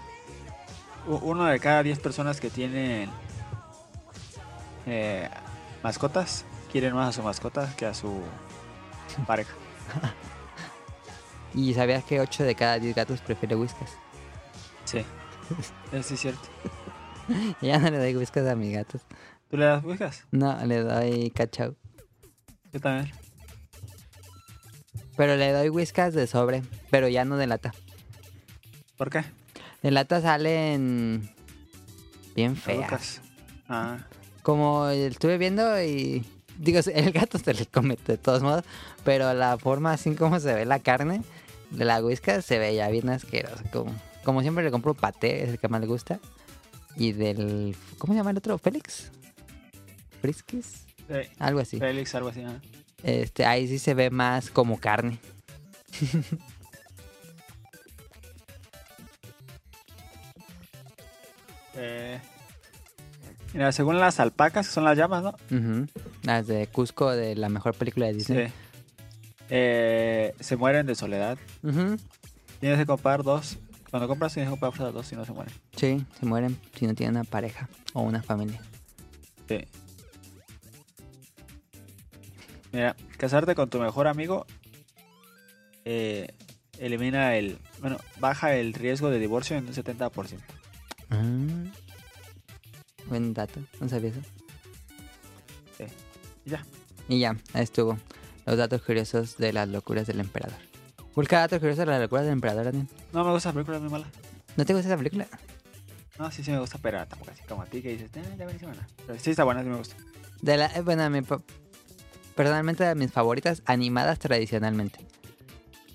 Uno de cada 10 personas que tienen eh, mascotas quieren más a su mascota que a su pareja. ¿Y sabías que 8 de cada 10 gatos prefiere whiskas? Sí. Eso es cierto. Ya no le doy whiskas a mis gatos. ¿Tú le das buscas? No, le doy cachao. Yo también. Pero le doy whiskas de sobre, pero ya no de lata. ¿Por qué? De lata salen bien feas. Ah, Como estuve viendo y... Digo, el gato se le come de todos modos, pero la forma así como se ve la carne de la whiskas se ve ya bien asquerosa. Como, como siempre le compro paté, es el que más le gusta. Y del... ¿Cómo se llama el otro? ¿Félix? ¿Friskis? sí. Algo así. Félix, algo así. Este, ahí sí se ve más como carne. Eh, mira, según las alpacas, que son las llamas, ¿no? Las de Cusco de la mejor película de Disney. Sí. Eh, se mueren de soledad. Tienes que comprar dos. Cuando compras tienes que comprar dos si no se mueren. Sí, se mueren si no tienen una pareja o una familia. Sí. Mira, casarte con tu mejor amigo eh, elimina el. Bueno, baja el riesgo de divorcio en un 70%. Ah. Buen dato, no sabía eso. Y ya. Y ya, ahí estuvo. Los datos curiosos de las locuras del emperador. Busca datos curiosos de las locuras del emperador, Daniel. No me gusta la película, es muy mala. ¿No te gusta esa película? No, sí, sí me gusta, pero tampoco así como a ti que dices, eh, ya buenísima. Pero sí está buena, sí me gusta. De la, eh, bueno, mi, personalmente de mis favoritas animadas tradicionalmente.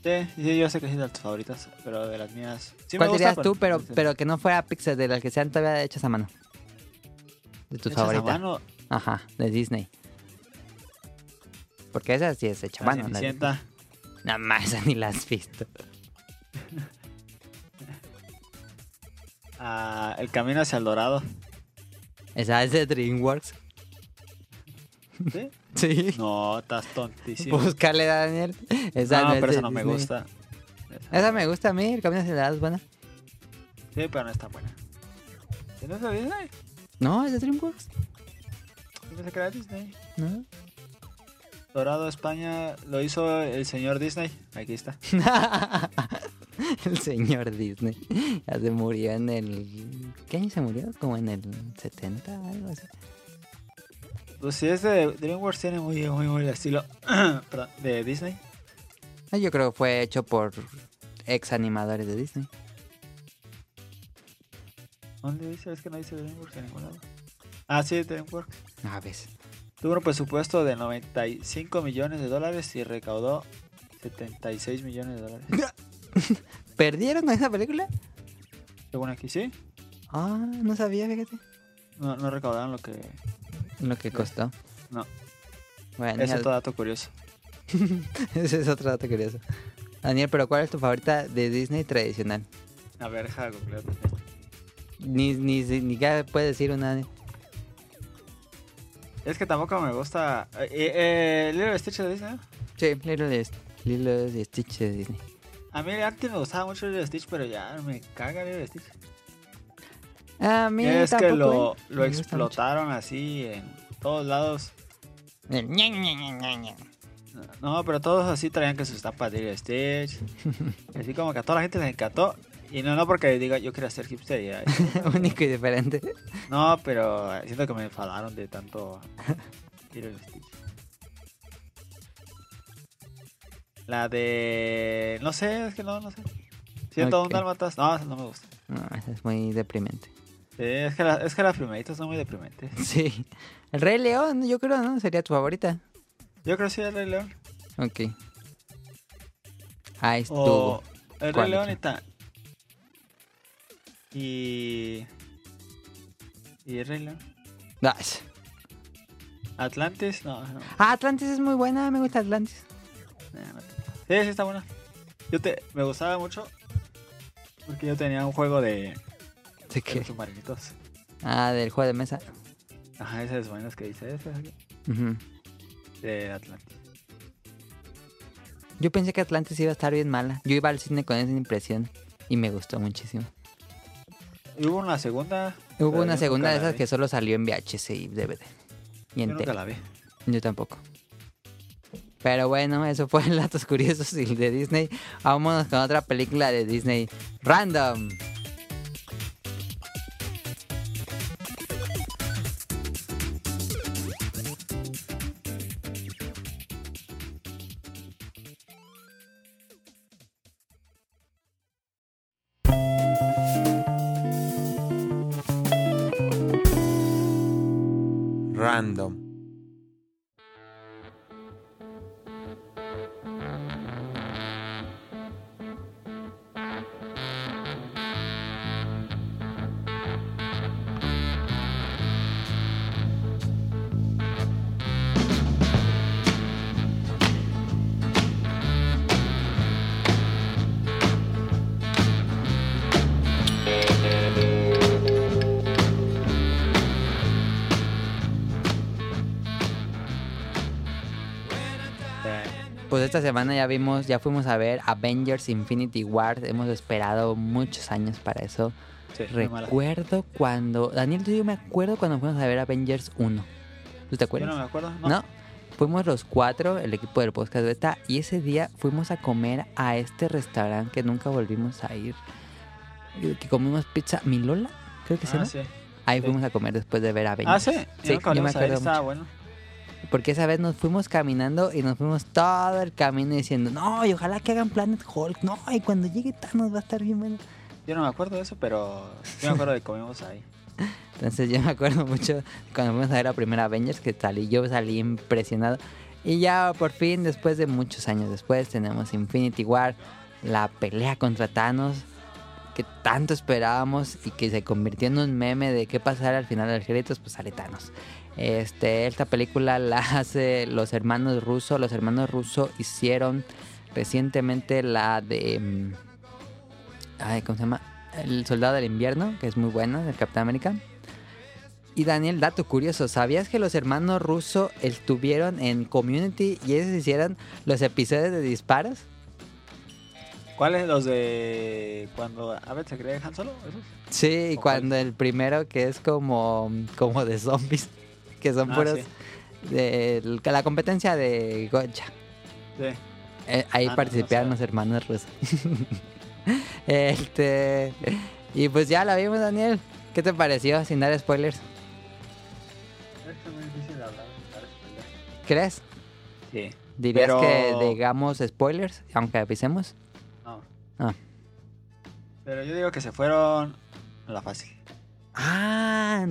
Sí, sí, yo sé que sí de tus favoritas, pero de las mías. Sí ¿Cuál me gusta, dirías tú, pero, pero que no fuera Pixar, de las que sean todavía hechas a mano? De tus ¿Hechas a favoritas. mano? Ajá, de Disney. Porque esa sí es hecha a mano. Nada más, ni la has visto. Ah, el camino hacia el dorado. Esa es de DreamWorks. ¿Sí? Sí. No, estás tontísimo. Búscale, Daniel. Esa no, no, es pero esa no me gusta. Esa- Esa me gusta a mí, el camino hacia la edad es buena. Sí, pero no está buena. ¿Y no es de Disney? No, es de DreamWorks. Que era Disney. No. Dorado España lo hizo el señor Disney. Aquí está. el señor Disney. Ya se murió en el. ¿Qué año se murió? Como en el 70, algo así. Pues si es de DreamWorks tiene muy, muy, muy el estilo perdón, de Disney. Ah, Yo creo que fue hecho por ex animadores de Disney. ¿Dónde dice? Es que no dice DreamWorks en ningún lado. Ah, sí, DreamWorks. A veces. Tuvo un presupuesto de 95 millones de dólares y recaudó 76 millones de dólares. ¿Perdieron esa película? Según aquí, ¿sí? Ah, no sabía, fíjate. No, no recaudaron lo que... Lo que costó. No. Bueno, Es ya- otro dato curioso. ese es otro dato curioso. Daniel, pero ¿cuál es tu favorita de Disney tradicional? A ver, deja de. Ni, ni, ni qué puedes decir una. Es que tampoco me gusta... Eh, eh, y Stitch de Disney. Sí, Lilo y Stitch de Disney. A mí antes me gustaba mucho y Stitch, pero ya me caga y Stitch. A mí es que lo, ¿eh? lo mucho. explotaron así en todos lados. No, pero todos así traían que sus tapas de Stitch. Así como que a toda la gente les encantó. Y no, no porque diga yo quiero ser hipster. ya. Único y diferente. No, pero siento que me enfadaron de tanto y Stitch. La de... No sé, es que no, no sé. Siento Ok. un dálmatas. No, no me gusta. No, esa es muy deprimente. Sí, es que, la- es que las primeritas son muy deprimentes. Sí. El Rey León, yo creo, ¿no? Sería tu favorita. Yo creo que sí, el Rey León. Ok. Ahí estuvo. O el ¿Cuál Rey León otra? y Y... El Rey León. Ah, Atlantis, no, no. Ah, Atlantis es muy buena, me gusta Atlantis. Sí, sí está buena. Yo te... Me gustaba mucho. Porque yo tenía un juego de... ¿De de qué? los submarinitos. Ah, del juego de mesa. Ajá, esas buenas que dice Ujú. de Atlantis. Yo pensé que Atlantis iba a estar bien mala. Yo iba al cine con esa impresión y me gustó muchísimo. Y hubo una segunda. Hubo una segunda de esas que solo salió en VHS y DVD. Y Yo nunca la vi. Yo tampoco. Pero bueno, eso fue el datos curiosos y de Disney. Vámonos con otra película de Disney. Random. Semana ya vimos, ya fuimos a ver Avengers Infinity War. Hemos esperado muchos años para eso. sí. Recuerdo cuando. Daniel, tú y yo me acuerdo cuando fuimos a ver Avengers 1. ¿Tú te Yo acuerdas? no me acuerdo. No. No. Fuimos los cuatro, el equipo del podcast beta, y ese día fuimos a comer a este restaurante que nunca volvimos a ir. Que comimos pizza Milola, creo que se Ah, llama. sí. Ahí sí. fuimos a comer después de ver Ah, Avengers. sí. Sí, nunca yo me acuerdo Estaba mucho. bueno. Porque esa vez nos fuimos caminando y nos fuimos todo el camino diciendo, no, y ojalá que hagan Planet Hulk, no, y cuando llegue Thanos va a estar bien bueno. Yo no me acuerdo de eso, pero yo me acuerdo de que comimos ahí. Entonces yo me acuerdo mucho cuando fuimos a ver la primera Avengers que salí, yo salí impresionado. Y ya por fin, después de muchos años después, tenemos Infinity War, la pelea contra Thanos, que tanto esperábamos y que se convirtió en un meme de qué pasará al final de los créditos, pues sale Thanos. Este, esta película la hace los hermanos Russo. Los hermanos Russo hicieron recientemente la de... mm, Ay, ¿cómo se llama? El Soldado del Invierno, que es muy buena, del Capitán América. Y Daniel, dato curioso, ¿sabías que los hermanos Russo estuvieron en Community y ellos hicieron los episodios de disparos? ¿Cuáles? Los de cuando Abbott se cree Han Solo, esos. Sí, ¿O cuando el primero que es como, como de zombies, que son Ah, puros sí. de la competencia de Gocha. Sí. Eh, ahí Ah, no, participaron los hermanos Russo. este. Y pues ya la vimos, Daniel. ¿Qué te pareció sin dar spoilers? Es muy difícil hablar. dar spoilers. ¿Crees? Sí. ¿Dirías Pero- que digamos spoilers, aunque avisemos? No. Ah. Pero yo digo que se fueron a la fácil. Ah,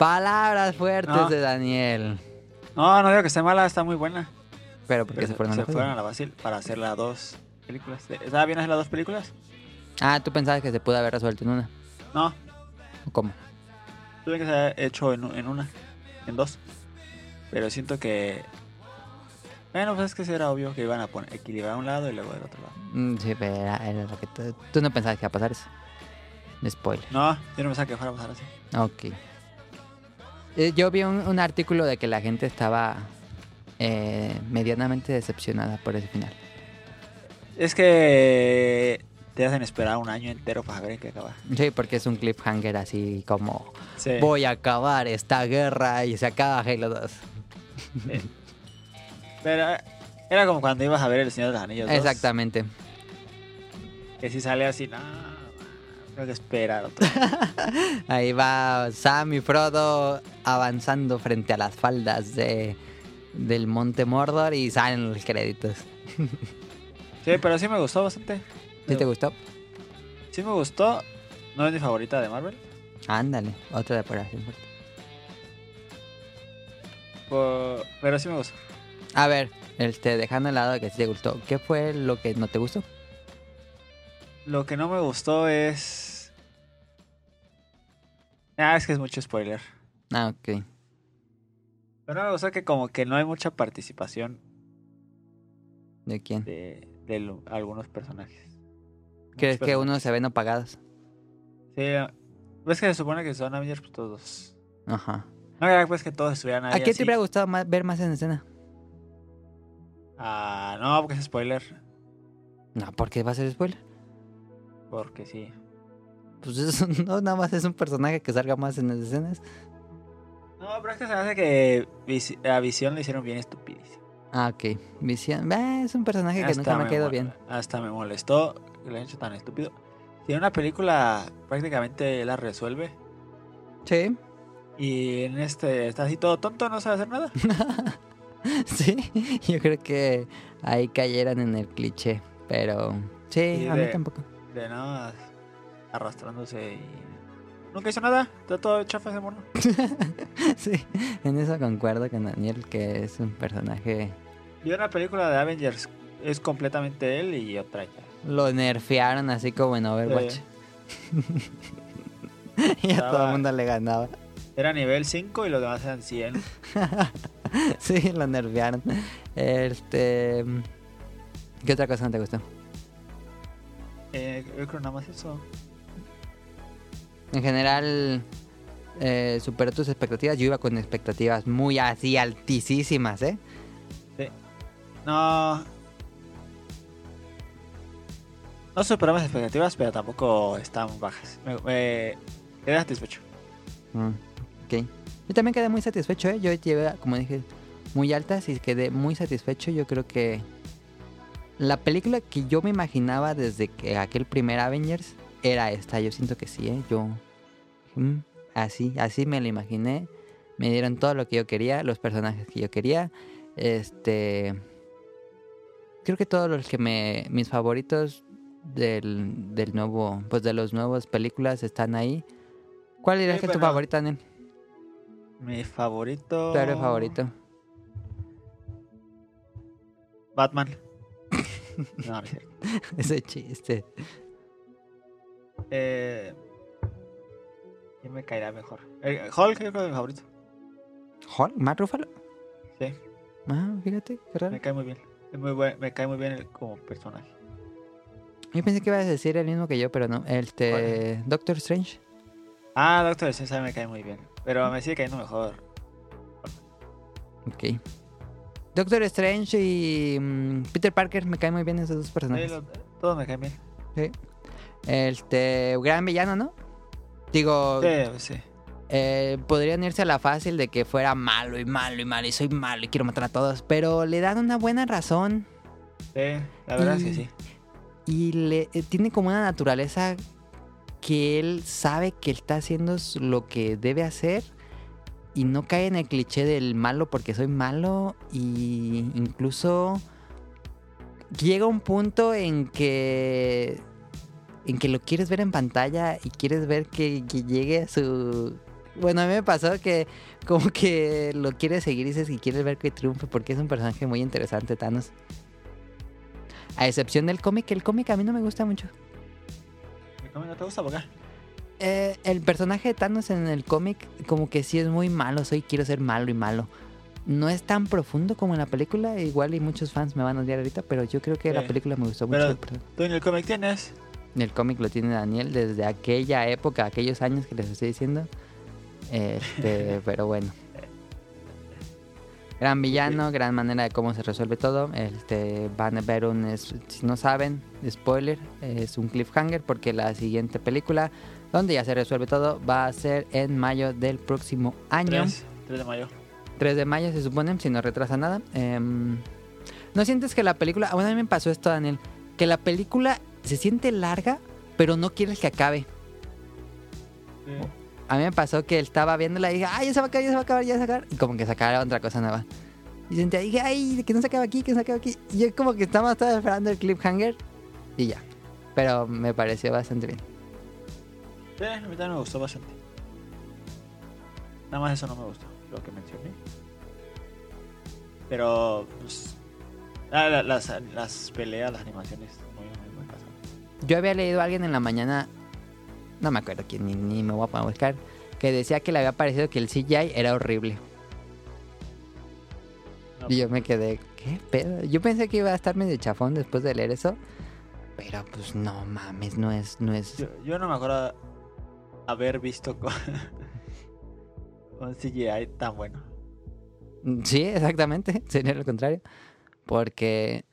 palabras fuertes No. de Daniel. No, no digo que esté mala, está muy buena. Pero porque Pero se fueron a la fueron fácil? a la fácil para hacer las dos películas. ¿Estaba bien hacer las dos películas? Ah, tú pensabas que se pudo haber resuelto en una. No, ¿O ¿Cómo? tuve que ser hecho en, en una, en dos. Pero siento que. Bueno, pues es que era obvio que iban a poner, equilibrar un lado y luego del otro lado. Mm, Sí, pero era, era lo que tú no pensabas que iba a pasar eso. Spoiler. No, yo no pensaba que fuera a pasar así. Ok. Eh, Yo vi un, un artículo de que la gente estaba eh, medianamente decepcionada por ese final. Es que te hacen esperar un año entero para ver en qué acaba. Sí, porque es un cliffhanger así como Sí. voy a acabar esta guerra y se acaba Halo 2. Pero eh, era como cuando ibas a ver El Señor de los Anillos. 2, Exactamente. Que si sale así, no, tengo que esperar otro. Ahí va Sam y Frodo avanzando frente a las faldas de, del Monte Mordor y salen los créditos. Sí, pero sí me gustó bastante. ¿Sí te gustó? Sí me gustó. No es mi favorita de Marvel. Ándale, otra depuración. por- Pero sí me gustó. A ver, este, dejando de lado que sí te gustó, ¿qué fue lo que no te gustó? Lo que no me gustó es. Ah, es que es mucho spoiler. Ah, ok. Pero no me gustó que como que no hay mucha participación ¿De quién? de, de lo- algunos personajes. ¿Crees que unos personajes. se ven apagados? Sí, ves que se supone que son Avengers pues, todos. Ajá. No era pues que todos estuvieran ahí ¿A quién así. te hubiera gustado más- ver más en escena? Ah, no, porque es spoiler. No, porque va a ser spoiler. Porque sí. Pues eso no, nada más es un personaje que salga más en las escenas. No, pero es que se me hace que a Visión le hicieron bien estupidísimo. Ah, ok. Visión. eh, es un personaje que nunca me ha quedado mol- bien. Hasta me molestó que lo hayan hecho tan estúpido. Si en una película prácticamente la resuelve Sí. y en este está así todo tonto, no sabe hacer nada. sí. Yo creo que ahí cayeran en el cliché. Pero sí, a mí de- tampoco. De nada, arrastrándose y... Nunca hizo nada, está todo chafa ese mono. sí, en eso concuerdo con Daniel, que es un personaje. Y una película de Avengers es completamente él y otra ya. Lo nerfearon así como en Overwatch. Sí. y a todo el mundo le ganaba. Era nivel 5 y los demás eran 100. sí, lo nerfearon. Este. ¿Qué otra cosa no te gustó? Eh, yo creo nada más eso. En general, eh, superó tus expectativas. Yo iba con expectativas muy así altísimas, ¿eh? No. No superó mis expectativas, pero tampoco están bajas. Me, me quedé satisfecho. Mm, ok. Yo también quedé muy satisfecho, ¿eh? Yo llevé, como dije, muy altas y quedé muy satisfecho. Yo creo que la película que yo me imaginaba desde que aquel primer Avengers era esta. Yo siento que sí, ¿eh? Yo... mm, así, así me la imaginé. Me dieron todo lo que yo quería, los personajes que yo quería. Este... Creo que todos los que me... Mis favoritos del, del nuevo... Pues de los nuevos películas están ahí. ¿Cuál dirías Sí, que es tu favorita, Daniel? Mi favorito. Tu héroe favorito. Batman. no. Ese chiste. Eh, ¿Quién me caerá mejor? Eh, Hulk, yo creo que es mi favorito. ¿Hulk? ¿Matt Ruffalo? Sí, Ah, fíjate, qué raro. me cae muy bien. Es muy buen- me cae muy bien el- como personaje. Yo pensé que ibas a decir el mismo que yo, pero no. Este. Doctor Strange. Ah, Doctor Strange me cae muy bien. Pero me sigue cayendo mejor. Ok. Doctor Strange y mm, Peter Parker me caen muy bien esos dos Sí, personajes. los- Todos me caen bien. Sí. Este, gran villano, ¿no? Digo, Sí, sí. eh, podrían irse a la fácil de que fuera malo y malo y malo y soy malo y quiero matar a todos, pero le dan una buena razón Sí, la verdad es que sí. y le eh, tiene como una naturaleza que él sabe que está haciendo lo que debe hacer y no cae en el cliché del malo porque soy malo y incluso llega un punto en que en que lo quieres ver en pantalla y quieres ver que, que llegue a su bueno a mí me pasó que como que lo quieres seguir y dices que quieres ver que triunfe porque es un personaje muy interesante Thanos a excepción del cómic el cómic a mí no me gusta mucho ¿Cómo no te gusta por qué? Eh, el personaje de Thanos en el cómic como que sí es muy malo, soy quiero ser malo y malo. No es tan profundo como en la película, igual y muchos fans me van a odiar ahorita, pero yo creo que la película me gustó Pero- mucho. el Tú en el cómic tienes. El cómic lo tiene Daniel desde aquella época, aquellos años que les estoy diciendo. Este, pero bueno. Gran villano, gran manera de cómo se resuelve todo. Este, van a ver un, es- si no saben, spoiler, es un cliffhanger porque la siguiente película, donde ya se resuelve todo, va a ser en mayo del próximo año. 3, 3 de mayo. 3 de mayo se supone, si no retrasa nada. Em, ¿No sientes que la película... Bueno, a mí me pasó esto, Daniel. Que la película se siente larga, pero no quieres que acabe. Sí. A mí me pasó que estaba viéndola y dije, ay, ya se va a acabar, ya se va a acabar, ya se va a acabar. Y como que sacara otra cosa nueva. Y sentía, dije, ay, que no se acabe aquí, que no se acabe aquí. Y yo como que estaba, estaba esperando el cliffhanger y ya. Pero me pareció bastante bien. Sí, a mí también me gustó bastante. Nada más eso no me gustó, lo que mencioné. Pero, pues. ah, la- las, las peleas, las animaciones, muy. Yo había leído a alguien en la mañana, no me acuerdo quién, ni, ni me voy a buscar, que decía que le había parecido que el CGI era horrible. No, Y yo me quedé, ¿qué pedo? Yo pensé que iba a estar medio chafón después de leer eso. Pero pues no mames, no es, no es. Yo, yo no me acuerdo haber visto con, un CGI tan bueno. Sí, exactamente. Sería lo contrario. Porque,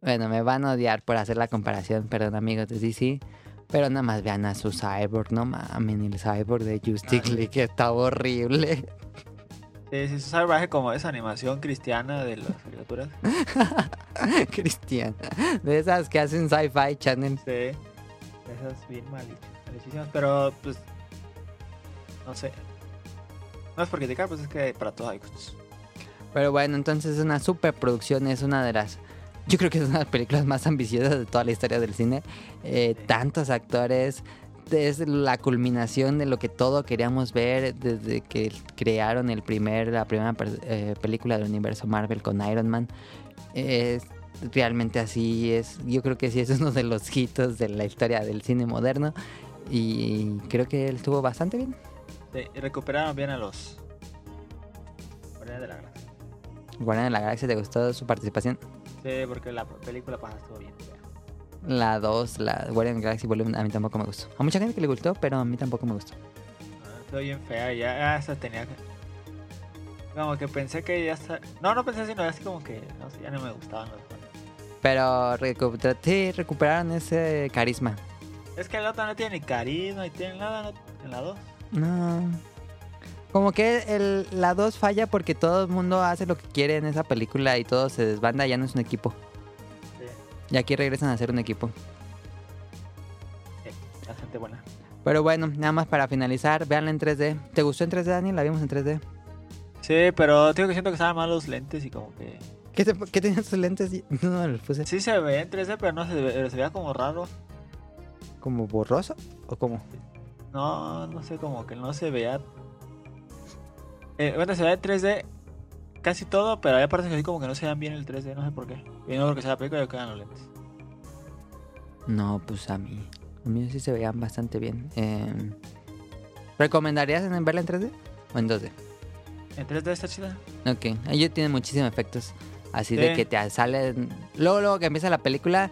bueno, me van a odiar por hacer la comparación, perdón amigos de DC. Pero nada más vean a su cyborg, no mames, el cyborg de Justice. League que estaba horrible. Sí, sí, salvaje como esa animación cristiana de las criaturas. Cristian. De esas que hacen Sci-Fi Channel. Sí, esas bien malísimas, pero pues. No sé. No es por criticar, pues es que para todo hay gustos. Pero bueno, entonces es una superproducción, es una de las... Yo creo que es una de las películas más ambiciosas de toda la historia del cine. Eh. Tantos actores, es la culminación de lo que todo queríamos ver desde que crearon el primer, la primera eh, película del universo Marvel con Iron Man. Es realmente así, es, yo creo que sí es uno de los hitos de la historia del cine moderno. Y creo que él estuvo bastante bien. Sí, y recuperaron bien a los. Guardianes de la Galaxia. Guardián de la Galaxia, ¿te gustó su participación? Sí, porque la película pasada estuvo bien. La 2, la Guardian Galaxy Volumen, a mí tampoco me gustó. A mucha gente que le gustó, pero a mí tampoco me gustó. Ah, Estuvo bien fea y ya, ya hasta tenía que. Como que pensé que ya está. No, no pensé, sino así como que. No sé, ya no me gustaban los. Pero recu- sí, recuperaron ese carisma. Es que el otro no tiene ni carisma ni tiene nada en la 2. No. Como que el, la 2 falla porque todo el mundo hace lo que quiere en esa película y todo se desbanda, ya no es un equipo. Sí, Y aquí regresan a ser un equipo. sí, bastante buena. Pero bueno, nada más para finalizar, véanla en 3D. ¿Te gustó en 3D, Daniel? La vimos en 3D. Sí, pero tengo que siento que estaban mal los lentes y como que. ¿Qué, te, qué tenían tus lentes? No, no los puse. Sí se ve en 3D, pero no se, ve- se veía como raro. ¿Como borroso? ¿O cómo? No, no sé, como que no se veía. Eh, bueno, se ve en 3D casi todo, pero hay partes que así como que no se vean bien el 3D, no sé por qué. Y no porque sea la película, yo quedan los lentes. No, pues a mí. A mí sí se veían bastante bien. Eh, ¿Recomendarías en verla en 3D o en 2D? En 3D está chida. Ok, ellos tienen muchísimos efectos. Así de que te salen. Luego, luego que empieza la película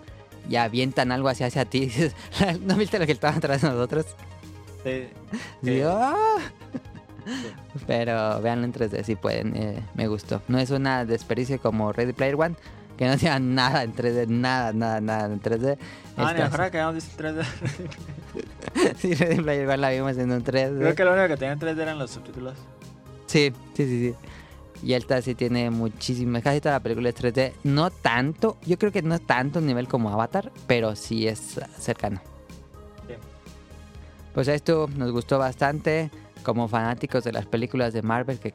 y avientan algo así hacia ti. ¿No viste lo que estaba atrás de nosotros? Sí, Sí. "Ah". Pero véanlo en 3D si pueden. eh, me gustó. No es una desperdicio como Ready Player One. que no sea nada en 3D, nada, nada, nada en 3D. Ah, ni mejor que habíamos visto 3D. sí, Ready Player igual la vimos en un 3D. Creo que lo único que tenía en 3D eran los subtítulos. Sí, sí, sí, sí. Y esta sí tiene muchísimas. Casi toda la película es 3D. No tanto, yo creo que no es tanto un nivel como Avatar, pero sí es cercano. Sí. Pues esto nos gustó bastante. Como fanáticos de las películas de Marvel, que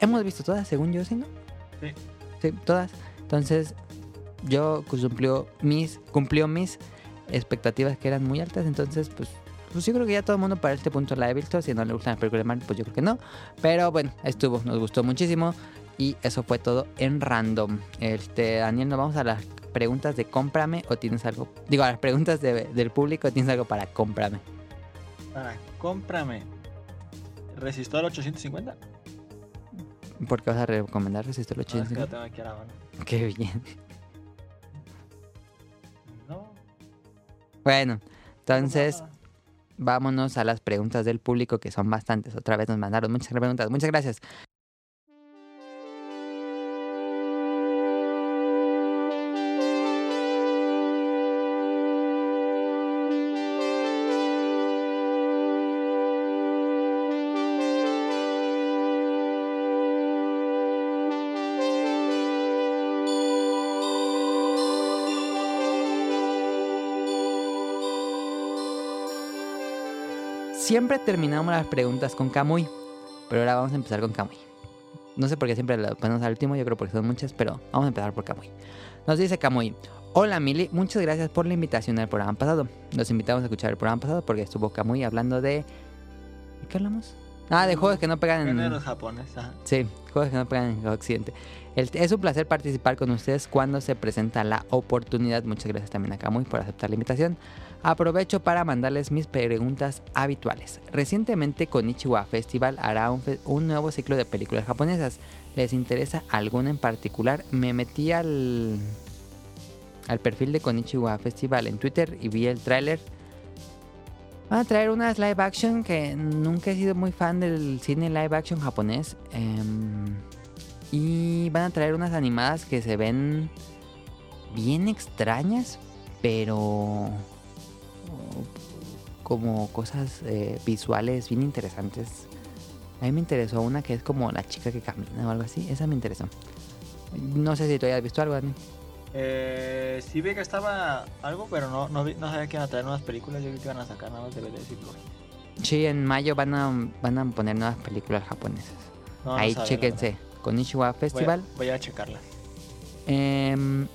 hemos visto todas, según yo, ¿sí, no? Sí. Sí, todas. Entonces, yo cumplió mis, cumplió mis expectativas que eran muy altas. Entonces, pues, pues yo creo que ya todo el mundo para este punto la he visto. Si no le gustan las películas de Marvel, pues yo creo que no. Pero bueno, estuvo, nos gustó muchísimo. Y eso fue todo en random. Este, Daniel, nos vamos a las preguntas de cómprame o tienes algo. Digo, a las preguntas de- del público, ¿tienes algo para cómprame? Para, cómprame. Resistor 850. ¿Por qué vas a recomendar Resistor No, es que lo 850? tengo aquí a la mano. Qué bien. No. Bueno, entonces no. vámonos a las preguntas del público, que son bastantes. Otra vez nos mandaron muchas preguntas. Muchas gracias. Siempre terminamos las preguntas con Kamui, pero ahora vamos a empezar con Kamui. No sé por qué siempre las ponemos al último, yo creo porque son muchas, pero vamos a empezar por Kamui. Nos dice Kamui, hola Mili, muchas gracias por la invitación al programa pasado. Nos invitamos a escuchar el programa pasado porque estuvo Kamui hablando de... ¿De qué hablamos? Ah, de juegos que no pegan en... Géneros japoneses. ajá. Sí, juegos que no pegan en Occidente. El- es un placer participar con ustedes cuando se presenta la oportunidad. Muchas gracias también a Kamui por aceptar la invitación. Aprovecho para mandarles mis preguntas habituales. Recientemente Konichiwa Festival hará un, nuevo ciclo de películas japonesas. ¿Les interesa alguna en particular? Me metí al, al perfil de Konichiwa Festival en Twitter y vi el tráiler. Van a traer unas live action que nunca he sido muy fan del cine live action japonés. em, y van a traer unas animadas que se ven bien extrañas, pero como cosas eh, visuales bien interesantes. A mí me interesó una que es como la chica que camina o algo así. Esa me interesó. No sé si tú hayas visto algo, Dani. Eh, sí vi que estaba algo, pero no, no, vi- no sabía que iban a traer nuevas películas. Yo vi que iban a sacar nada más DVDs y. Sí, en mayo van a, van a poner nuevas películas japonesas. No, no Ahí sabía, la chéquense. Konichiwa verdad. Voy a- Festival. Voy a, checarlas. Em,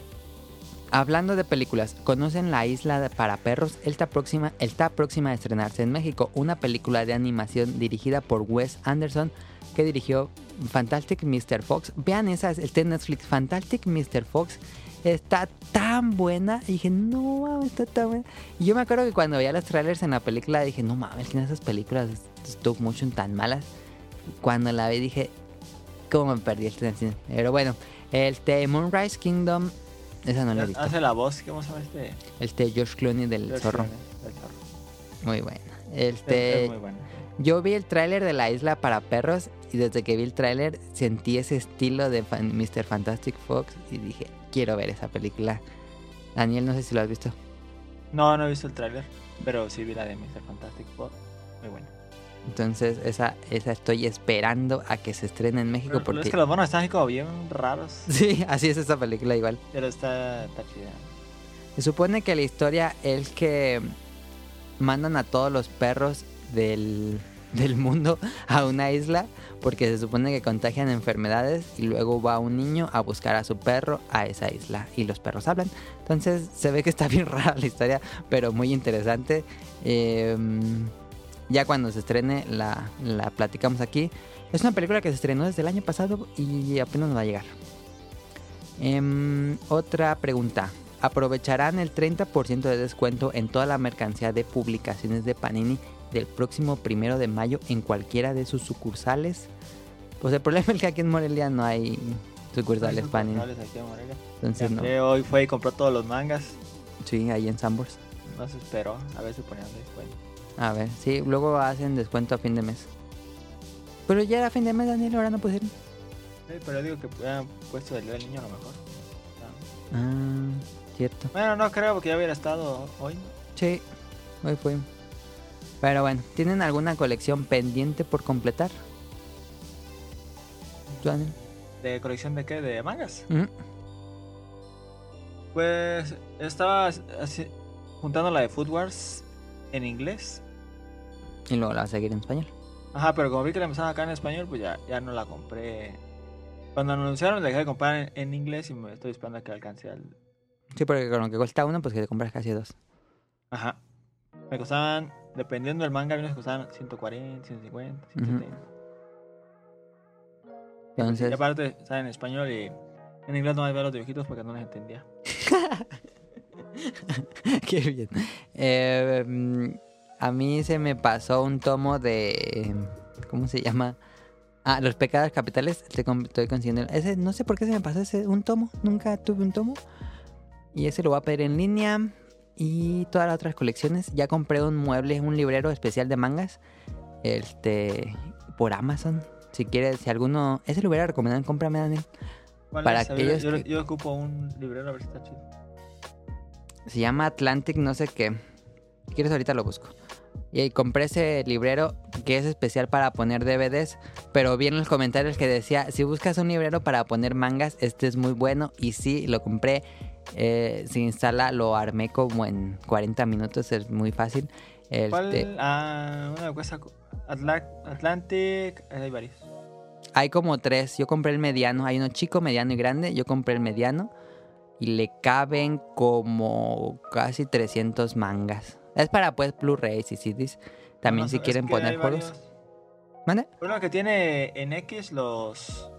hablando de películas, ¿conocen La Isla para Perros? Está próxima, está próxima a estrenarse en México. Una película de animación dirigida por Wes Anderson que dirigió Fantastic Mr. Fox. Vean esa, está Netflix. Fantastic Mr. Fox está tan buena. Y dije, no mames, está tan buena. Y yo me acuerdo que cuando veía los trailers en la película dije, no mames, que esas películas stop motion tan malas. Cuando la vi dije, ¿cómo me perdí este cine? Pero bueno, el de Moonrise Kingdom, esa no la he visto. Hace la voz, ¿cómo se llama este? El de George Clooney del George zorro. Clooney, del zorro. Muy buena. Es- Este, es muy bueno. yo vi el tráiler de La Isla para Perros y desde que vi el tráiler sentí ese estilo de fan- Mr. Fantastic Fox y dije, quiero ver esa película. Daniel, no sé si lo has visto. No, no he visto el tráiler, pero sí vi la de Mr. Fantastic Four. Muy bueno. Entonces, esa, esa estoy esperando a que se estrene en México Pero, porque... es que los monos están como bien raros, Sí, así es esa película igual. pero está, está chida. Se supone que la historia es que mandan a todos los perros del, del mundo a una isla porque se supone que contagian enfermedades y luego va un niño a buscar a su perro a esa isla y los perros hablan. Entonces se ve que está bien rara la historia, pero muy interesante. Eh, ya cuando se estrene la, la platicamos aquí. Es una película que se estrenó desde el año pasado y apenas nos va a llegar. Em, otra pregunta. ¿Aprovecharán el 30% de descuento en toda la mercancía de publicaciones de Panini del próximo primero de mayo en cualquiera de sus sucursales? Pues el problema es que aquí en Morelia no hay sucursales Panini. aquí en Morelia. Entonces no. André hoy fue y compró todos los mangas. Sí, ahí en Sambors. No se esperó. A ver si ponían descuento. A ver, sí, luego hacen descuento a fin de mes. Pero ya era fin de mes, Daniel, ahora no pusieron. Sí, pero digo que hubieran puesto el del niño a lo mejor. Ah, Ah, cierto. Bueno, no creo porque ya hubiera estado hoy. Sí, hoy fui. Pero bueno, ¿tienen alguna colección pendiente por completar? ¿Tú, Daniel? ¿De colección de qué? ¿De mangas? Mm, Pues estaba así- juntando la de Food Wars en inglés. Y luego la vas a seguir en español. Ajá, pero como vi que la empezaban acá en español, pues ya, ya no la compré. Cuando anunciaron, la dejé de comprar en, en inglés y me estoy esperando a que alcance al. Sí, porque con lo que cuesta uno, pues que te compras casi dos. Ajá. Me costaban, dependiendo del manga, me costaban 140, 150, 170. Entonces, Y aparte, está en español y en inglés no hay ver los dibujitos porque no les entendía. qué bien. Eh, mm, a mí se me pasó un tomo de... ¿Cómo se llama? Ah, Los Pecados Capitales. Estoy, con- estoy consiguiendo... Ese, no sé por qué se me pasó ese un tomo. Nunca tuve un tomo. Y ese lo voy a pedir en línea. Y todas las otras colecciones. Ya compré un mueble, un librero especial de mangas. Este... Por Amazon. Si quieres, si alguno... Ese lo hubiera recomendado en Cómprame, Daniel. ¿Cuál Para es? Aquellos yo, yo ocupo un librero a ver si está chido. Se llama Atlantic no sé qué. Si quieres ahorita lo busco. Y compré ese librero que es especial para poner DVDs. Pero vi en los comentarios que decía, si buscas un librero para poner mangas, este es muy bueno. Y sí, lo compré. Eh, se instala, lo armé como en 40 minutos, es muy fácil. ¿Cuál? Este, Ah, una. Atla- Atlantic. Hay varios. hay como tres. Yo compré el mediano. Hay uno chico, mediano y grande. Yo compré el mediano. Y le caben como casi 300 mangas. Es para pues Blu-rays y CDs. También No, si quieren poner juegos. ¿Mande? Uno que tiene en X los,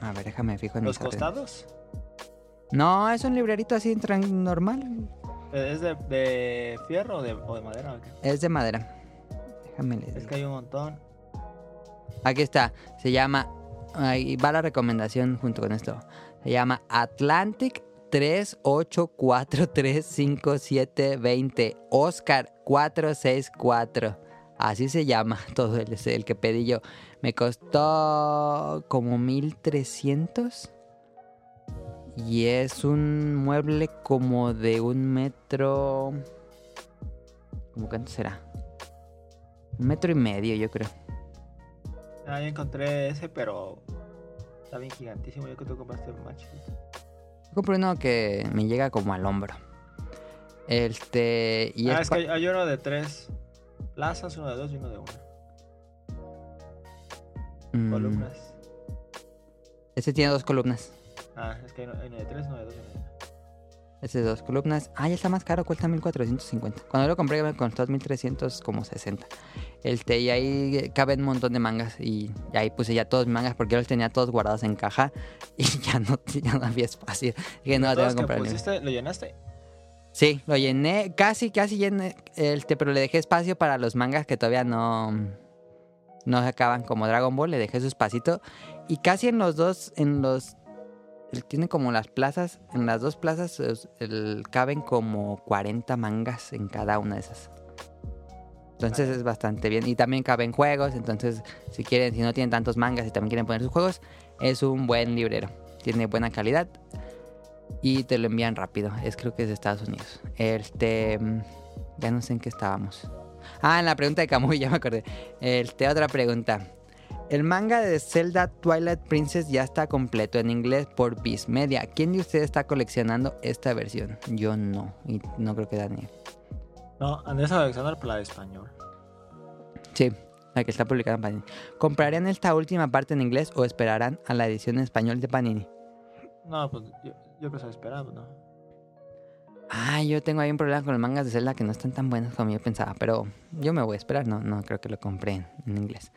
A ver, déjame fijo en los costados. No, es un librerito así normal. Eh, ¿Es de, de fierro o de, o de madera? o qué? Es de madera. Déjame les Es que hay un montón. Aquí está. Se llama. Ahí va la recomendación junto con esto. Se llama Atlantic 38435720. Oscar 464. Así se llama todo el, el que pedí yo. Me costó como 1300. Y es un mueble como de un metro. ¿Cómo cuánto será? Un metro y medio, yo creo. Ah, encontré ese, pero está bien gigantísimo. Yo creo que tú compraste más chiquito. Compré uno que me llega como al hombro. Este. Y ah, es es que hay, hay uno de tres plazas, uno de dos y uno de una. Mm, Columnas. Este tiene dos columnas. Ah, es que hay uno, hay uno de tres, uno de dos y uno de Este de dos columnas. Ah, ya está más caro, cuesta 1450. Cuando lo compré me costó 1300 como 60. Este, y ahí caben un montón de mangas. Y, ahí puse ya todos mis mangas porque yo los tenía todos guardados en caja. Y ya no, ya no había espacio. Dije, no, tengo que que comprar. el- pusiste, ¿Lo llenaste? Sí, lo llené, casi, casi llené, este, pero le dejé espacio para los mangas que todavía no, no se acaban como Dragon Ball, le dejé su espacito y casi en los dos, en los, tiene como las plazas, en las dos plazas el- caben como 40 mangas en cada una de esas. Entonces Vale. es bastante bien y también caben juegos, entonces si quieren, si no tienen tantos mangas y también quieren poner sus juegos, es un buen librero, tiene buena calidad y te lo envían rápido. Es creo que es de Estados Unidos. Este, mm, ya no sé en qué estábamos. Ah, en la pregunta de Camuy, ya me acordé. Este, otra pregunta. El manga de Zelda Twilight Princess ya está completo en inglés por Viz Media. ¿Quién de ustedes está coleccionando esta versión? Yo no, y no creo que Daniel. No, Andrés Alexander por la de español. Sí, la que está publicada en Panini. ¿Comprarían esta última parte en inglés o esperarán a la edición en español de Panini? No, pues yo, yo que se esperaba, ¿no? Ah, yo tengo ahí un problema con los mangas de Zelda que no están tan buenos como yo pensaba, pero yo me voy a esperar, no, no creo que lo compré en, en inglés.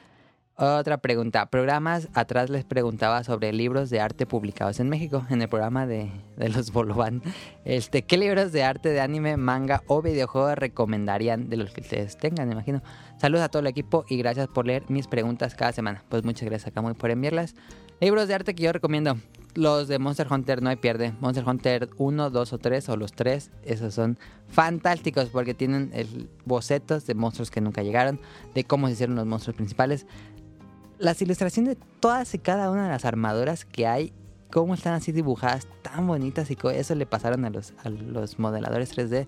Otra pregunta. Programas atrás les preguntaba sobre libros de arte publicados en México, en el programa de, de los Bolovan. Este, ¿Qué libros de arte, de anime, manga o videojuegos recomendarían de los que ustedes tengan, me imagino? Saludos a todo el equipo y gracias por leer mis preguntas cada semana. Pues muchas gracias a Camuy por enviarlas. Libros de arte que yo recomiendo. Los de Monster Hunter no hay pierde. Monster Hunter 1, 2 o 3 o los 3. Esos son fantásticos porque tienen el bocetos de monstruos que nunca llegaron. De cómo se hicieron los monstruos principales. Las ilustraciones de todas y cada una de las armaduras que hay cómo están así dibujadas, tan bonitas y eso le pasaron a los, a los modeladores 3D.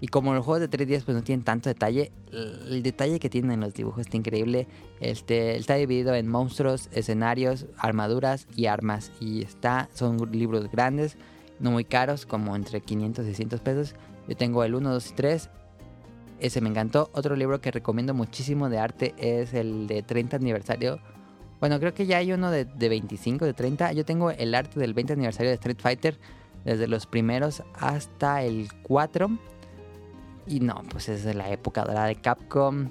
Y como los juegos de 3D pues no tienen tanto detalle, el detalle que tienen en los dibujos está increíble. Este, está dividido en monstruos, escenarios, armaduras y armas. Y está, son libros grandes, no muy caros, como entre 500 y 600 pesos. Yo tengo el 1, 2 y 3. Ese me encantó. Otro libro que recomiendo muchísimo de arte es el de 30 aniversario. Bueno, creo que ya hay uno de, de 25, de 30. Yo tengo el arte del 20 aniversario de Street Fighter. Desde los primeros hasta el 4. Y no, pues es de la época dorada de Capcom.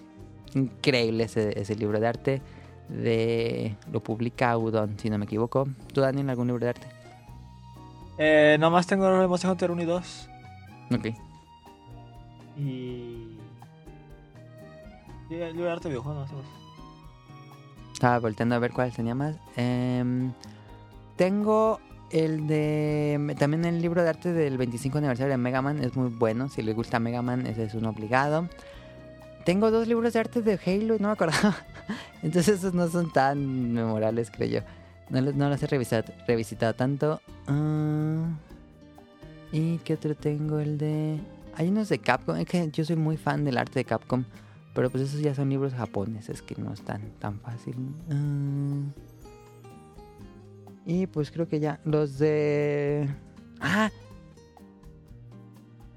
Increíble ese, ese libro de arte. De, lo publica Udon, si no me equivoco. ¿Tú, Daniel, algún libro de arte? Eh, nomás tengo Monster Hunter 1 y 2. Ok. Y. Libro de arte de videojuegos, no. Estaba volteando a ver cuál tenía más. Em, tengo el de. También el libro de arte del 25 aniversario de Mega Man. Es muy bueno. Si les gusta Mega Man, ese es un obligado. Tengo dos libros de arte de Halo no me acordaba. Entonces esos no son tan memorables, creo yo. No, no los he revisado, revisitado tanto. Ah, ¿Y qué otro tengo? El de... Hay unos de Capcom. Es que yo soy muy fan del arte de Capcom. Pero pues esos ya son libros japoneses que no están tan fácil. Ah. y pues creo que ya. Los de... Ah.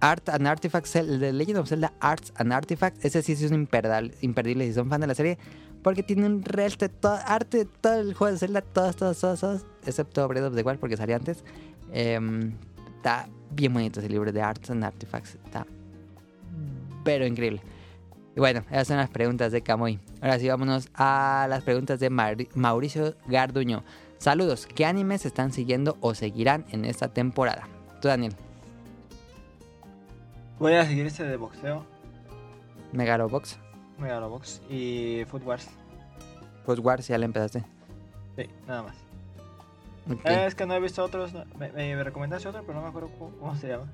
Art and Artifacts, el de Legend of Zelda Arts and Artifacts. Ese sí es un imperdible si son fan de la serie. Porque tiene un resto de todo, arte de todo el juego de Zelda. Todos, todos, todos, todos. Excepto Breath of the Wild porque salió antes. Em, está bien bonito ese libro de Arts and Artifacts. Está pero increíble. Y bueno, esas son las preguntas de Camoy. Ahora sí, vámonos a las preguntas de Mauricio Garduño. Saludos, ¿qué animes están siguiendo o seguirán en esta temporada? Tú, Daniel, Voy a seguir este de boxeo, Megalobox, Megalobox y Food Wars. Food Wars, ya le empezaste. Sí, nada más. Ok. Eh, es que no he visto otros. no- Me, me, me recomendaste otro, pero no me acuerdo cómo, cómo se llama.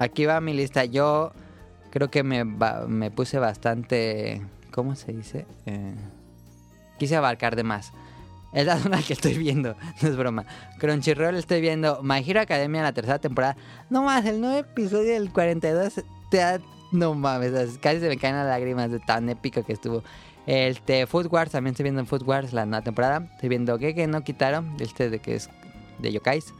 Aquí va mi lista. Yo creo que me, me puse bastante. ¿Cómo se dice? Eh, quise abarcar de más. Es la zona que estoy viendo, no es broma. Crunchyroll estoy viendo My Hero Academia la tercera temporada. No más, el nuevo episodio del 42 te. No mames, as- casi se me caen las lágrimas de tan épico que estuvo. Este, Food Wars, también estoy viendo en Food Wars la nueva temporada. Estoy viendo que no quitaron, este de que es de Yokais.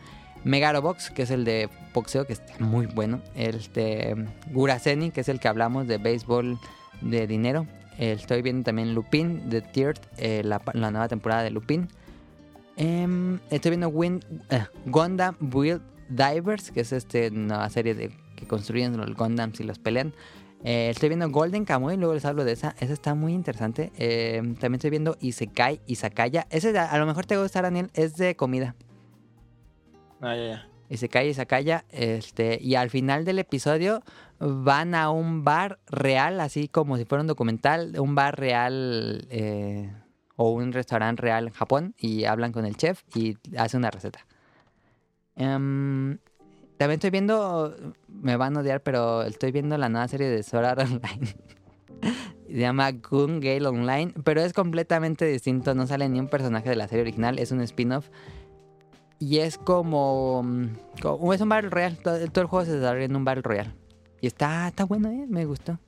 Megalobox, que es el de boxeo, que está muy bueno. Este, Guraseni, que es el que hablamos de béisbol de dinero. Estoy viendo también Lupin, de Tiered, eh, la, nueva temporada de Lupin. Em, estoy viendo Win, eh, Gundam Build Divers, que es este nueva serie de, que construyen los Gundams y los pelean. Eh, estoy viendo Golden Kamuy, luego les hablo de esa. Esa está muy interesante. Em, también estoy viendo Isekai y Sakaya. Ese a, a lo mejor te va a gustar, Daniel. Es de comida. Ah. Y se cae y se calla. Este, y al final del episodio van a un bar real, así como si fuera un documental, un bar real eh, o un restaurante real en Japón y hablan con el chef y hace una receta. Em, también estoy viendo, me van a odiar, pero estoy viendo la nueva serie de Sword Art Online. Se llama Gun Gale Online, pero es completamente distinto, no sale ni un personaje de la serie original, es un spin-off. Y es como, mm, como- Es un Battle Royale. Todo, el juego se desarrolla en un Battle Royale. Y está, está bueno, ¿eh? Me gustó.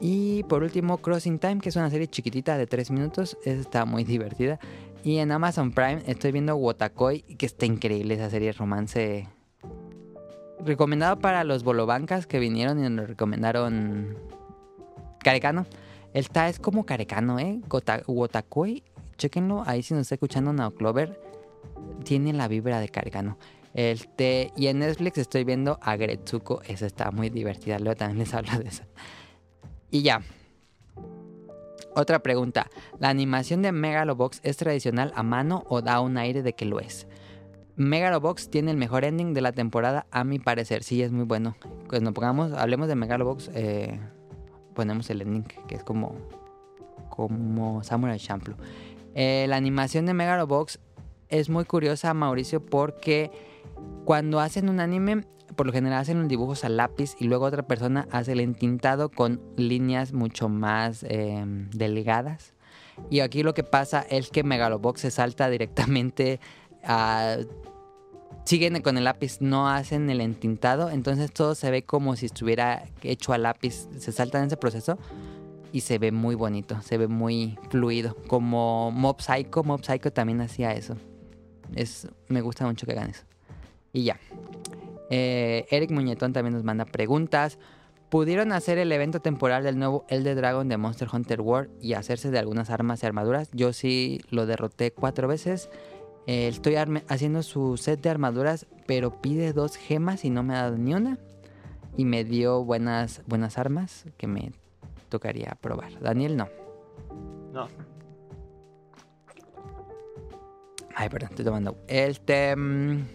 Y por último, Crossing Time, que es una serie chiquitita de 3 minutos. Está muy divertida. Y en Amazon Prime estoy viendo Wotakoi, que está increíble esa serie romance. Recomendado para los bolobancas que vinieron y nos recomendaron Carecano. Está, es como Carecano, ¿eh? Wotakoi. Chequenlo, ahí si nos está escuchando Now Clover tiene la vibra de Cargano. Este, y en Netflix estoy viendo a Gretsuko. Esa está muy divertida. Luego también les hablo de eso. Y ya. Otra pregunta. ¿La animación de Megalobox es tradicional a mano o da un aire de que lo es? Megalobox tiene el mejor ending de la temporada, a mi parecer. Sí, es muy bueno. Cuando pongamos, hablemos de Megalobox, eh, ponemos el ending, que es como, como Samurai Champloo. Eh, la animación de Megalobox es muy curiosa, Mauricio, porque cuando hacen un anime, por lo general hacen los dibujos a lápiz y luego otra persona hace el entintado con líneas mucho más eh, delgadas. Y aquí lo que pasa es que Megalobox se salta directamente a... Siguen con el lápiz, no hacen el entintado, entonces todo se ve como si estuviera hecho a lápiz. Se saltan ese proceso y se ve muy bonito, se ve muy fluido. Como Mob Psycho, Mob Psycho también hacía eso. Es, me gusta mucho que hagan eso. Y ya. Eh, Eric Muñetón también nos manda preguntas. ¿Pudieron hacer el evento temporal del nuevo Elder Dragon de Monster Hunter World y hacerse de algunas armas y armaduras? Yo sí lo derroté cuatro veces. Eh, estoy haciendo su set de armaduras, pero pide dos gemas y no me ha dado ni una. Y me dio buenas, buenas armas que me tocaría probar. Daniel no. No. Ay, perdón, estoy tomando. Este. mm,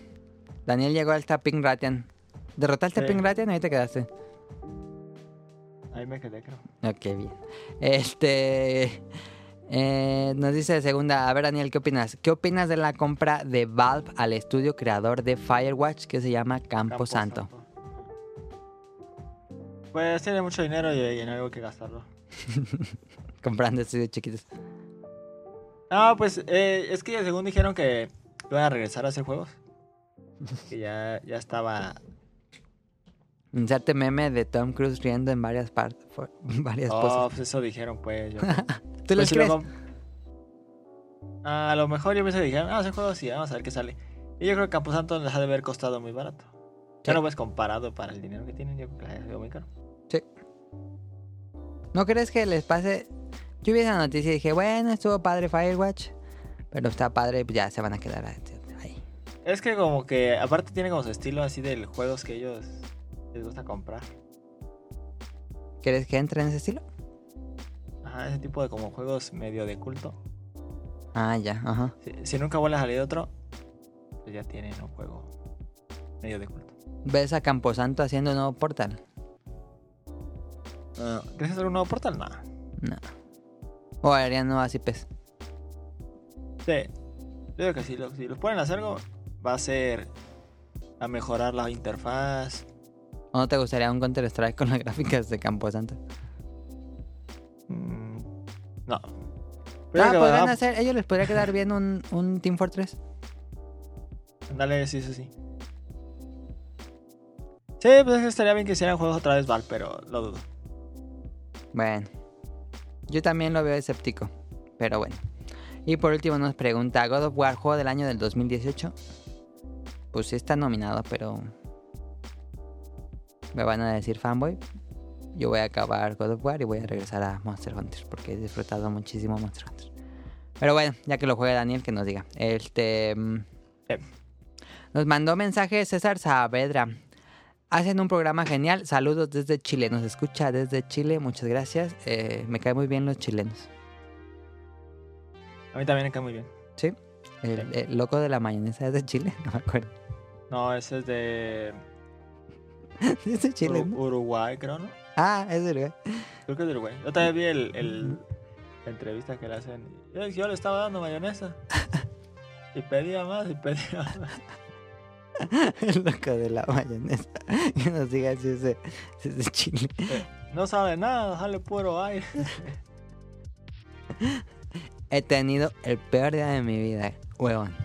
Daniel llegó al Tapping Ratian. ¿Derrotaste Sí. Ping Ratian o ahí te quedaste? Ahí me quedé, creo. Ok, bien. Este. eh, nos dice de segunda. A ver, Daniel, ¿qué opinas? ¿Qué opinas de la compra de Valve al estudio creador de Firewatch que se llama Campo, Santo? Pues tiene mucho dinero y, y no hay algo que gastarlo. Comprando estudios chiquitos. No, pues eh, es que según dijeron que iban a regresar a hacer juegos. Que ya, ya estaba. Inserte meme de Tom Cruise riendo en varias partes. varias Oh, poses. pues eso dijeron, pues. Yo, ¿Tú Pues si crees? lo a lo mejor yo pensé que dijeron, ah, hacer juegos sí, vamos a ver qué sale. Y yo creo que Camposanto les ha de haber costado muy barato. Ya Sí. no ves comparado para el dinero que tienen, yo creo que les ha muy caro. ¿No crees que les pase? Yo vi esa noticia y dije, bueno, estuvo padre Firewatch. Pero está padre, ya se van a quedar ahí. Es que como que, aparte tiene como su estilo así de juegos que ellos les gusta comprar. ¿Quieres que entre en ese estilo? Ajá, ese tipo de como juegos medio de culto. Ah, ya, ajá. Si, si nunca vuelve a salir otro, pues ya tienen un juego medio de culto. ¿Ves a Camposanto haciendo un nuevo portal? Ah, ¿Quieres hacer un nuevo portal? No. No. O harían nuevas IPs. Sí. Yo creo que si lo, si los pueden hacer algo, va a ser a mejorar la interfaz. ¿O no te gustaría un Counter Strike con las gráficas de Camposanto? Mm, no. Ah, Pero que podrían va- hacer, ellos les podría quedar bien un, un Team Fortress. Dale, sí, sí, sí. Sí, pues estaría bien que hicieran juegos otra vez Val, pero lo dudo. Bueno, yo también lo veo escéptico, pero bueno. Y por último nos pregunta, ¿God of War juego del año del 2018? Pues sí está nominado, pero... Me van a decir fanboy. Yo voy a acabar God of War y voy a regresar a Monster Hunter, porque he disfrutado muchísimo Monster Hunter. Pero bueno, ya que lo juegue Daniel, que nos diga. Este... mm, Eh. Nos mandó mensaje César Saavedra. Hacen un programa genial. Saludos desde Chile. Nos escucha desde Chile. Muchas gracias. Eh, me caen muy bien los chilenos. A mí también me cae muy bien. ¿Sí? El, el loco de la mayonesa es de Chile. No me acuerdo. No, ese es de es de Chile. ¿no? Uruguay, creo, ¿no? Ah, es de Uruguay. Creo que es de Uruguay. Yo también vi el, el- la entrevista que le hacen. Yo, yo le estaba dando mayonesa. Y pedía más, y pedía más. El loco de la mayonesa. Que nos diga si es de, si Chile. Eh, No sabe nada, sale puro aire. He tenido el peor día de mi vida, huevón.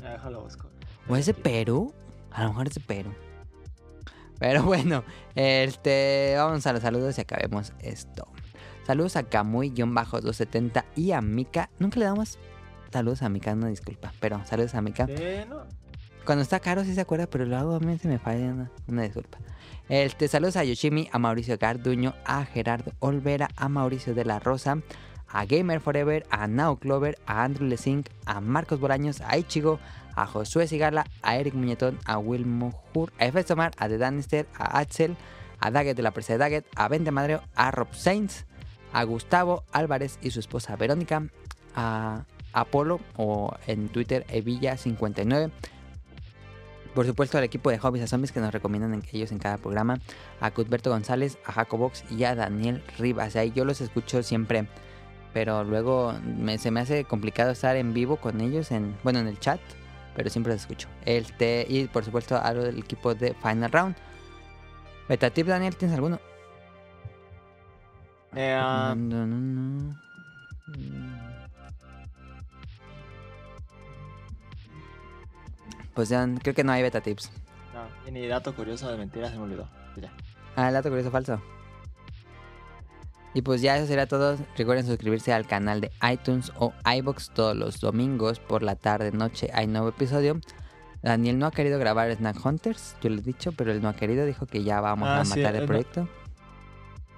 Ya, déjalo busco. ¿O es de Perú? A lo mejor es de Perú. Pero bueno, este, vamos a los saludos y acabemos esto. Saludos a Kamui-270 y a Mika. Nunca le damos saludos a Mika, no disculpa. Pero saludos a Mika. No. Cuando está caro sí se acuerda, pero luego a mí se me falla una, disculpa. Este, saludos a Yoshimi, a Mauricio Garduño, a Gerardo Olvera, a Mauricio de la Rosa, a Gamer Forever, a Now Clover, a Andrew Lesink, a Marcos Bolaños, a Ichigo, a Josué Sigala, a Eric Muñetón, a Wilmo Hur, a Efes Tomar, a The Danister, a Axel, a Daggett de la presa de Daggett, a Vente Madreo, a Rob Sainz, a Gustavo Álvarez y su esposa Verónica, a Apolo o en Twitter Evilla59, por supuesto al equipo de Hobbies a Zombies que nos recomiendan en- ellos en cada programa, a Cuthberto González, a Jacobox y a Daniel Rivas. Ahí yo los escucho siempre, pero luego me- se me hace complicado estar en vivo con ellos, en bueno, en el chat, pero siempre los escucho. Este, y por supuesto algo del equipo de Final Round. Beta tip, Daniel, ¿tienes alguno? Eh, ah, No, no, no. Pues ya creo que no hay beta tips. No, y ni dato curioso de mentiras se me olvidó. Ya. Ah, el dato curioso falso. Y pues ya eso será todo. Recuerden suscribirse al canal de iTunes o iBox todos los domingos por la tarde, noche. Hay nuevo episodio. Daniel no ha querido grabar Snack Hunters, yo le he dicho, pero él no ha querido. Dijo que ya vamos Ah, a sí, matar el no- proyecto.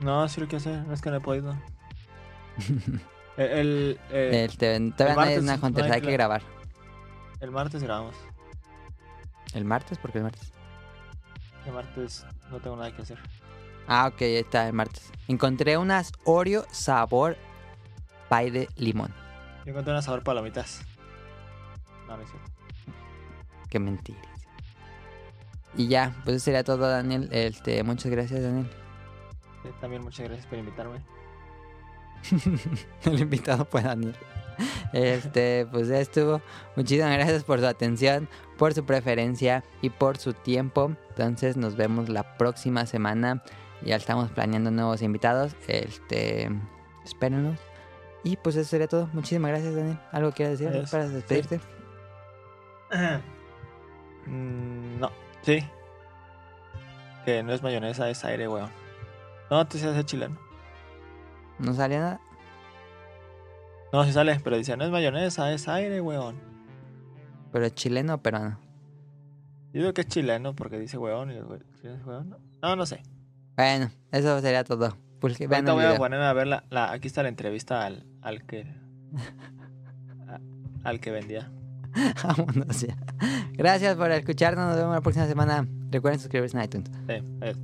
No, sí lo quiero hacer, no es que no he podido. el, el, eh, Este, todavía no hay Snack no Hunters, hay hay que grabar. el martes grabamos. ¿El martes? ¿Por qué el martes? El martes no tengo nada que hacer. Ah, ok, está el martes. Encontré unas Oreo sabor pie de limón. Yo encontré una sabor palomitas. No, no es cierto. Qué mentira. Y ya, pues eso sería todo, Daniel. Este, muchas gracias, Daniel. También muchas gracias por invitarme. El invitado fue Daniel. Este, pues ya estuvo. Muchísimas gracias por su atención, por su preferencia y por su tiempo. Entonces nos vemos la próxima semana. Ya estamos planeando nuevos invitados. Este, espérenos. Y pues eso sería todo. Muchísimas gracias, Daniel. ¿Algo quieres decir para despedirte? Mm, no, sí. Que no es mayonesa, es aire, weón. No, tú sí haces chileno. ¿No sale nada? No, sí sale, pero dice, no es mayonesa, es aire, weón. ¿Pero chileno o peruano? Yo digo que es chileno porque dice weón y el we- ¿sí es weón? No, no, sé. Bueno, eso sería todo. Porque voy a video. poner a ver la, la- aquí está la entrevista al, al que a- al que vendía. Vámonos ya. Gracias por escucharnos. Nos vemos la próxima semana. Recuerden suscribirse en iTunes. Sí, adiós.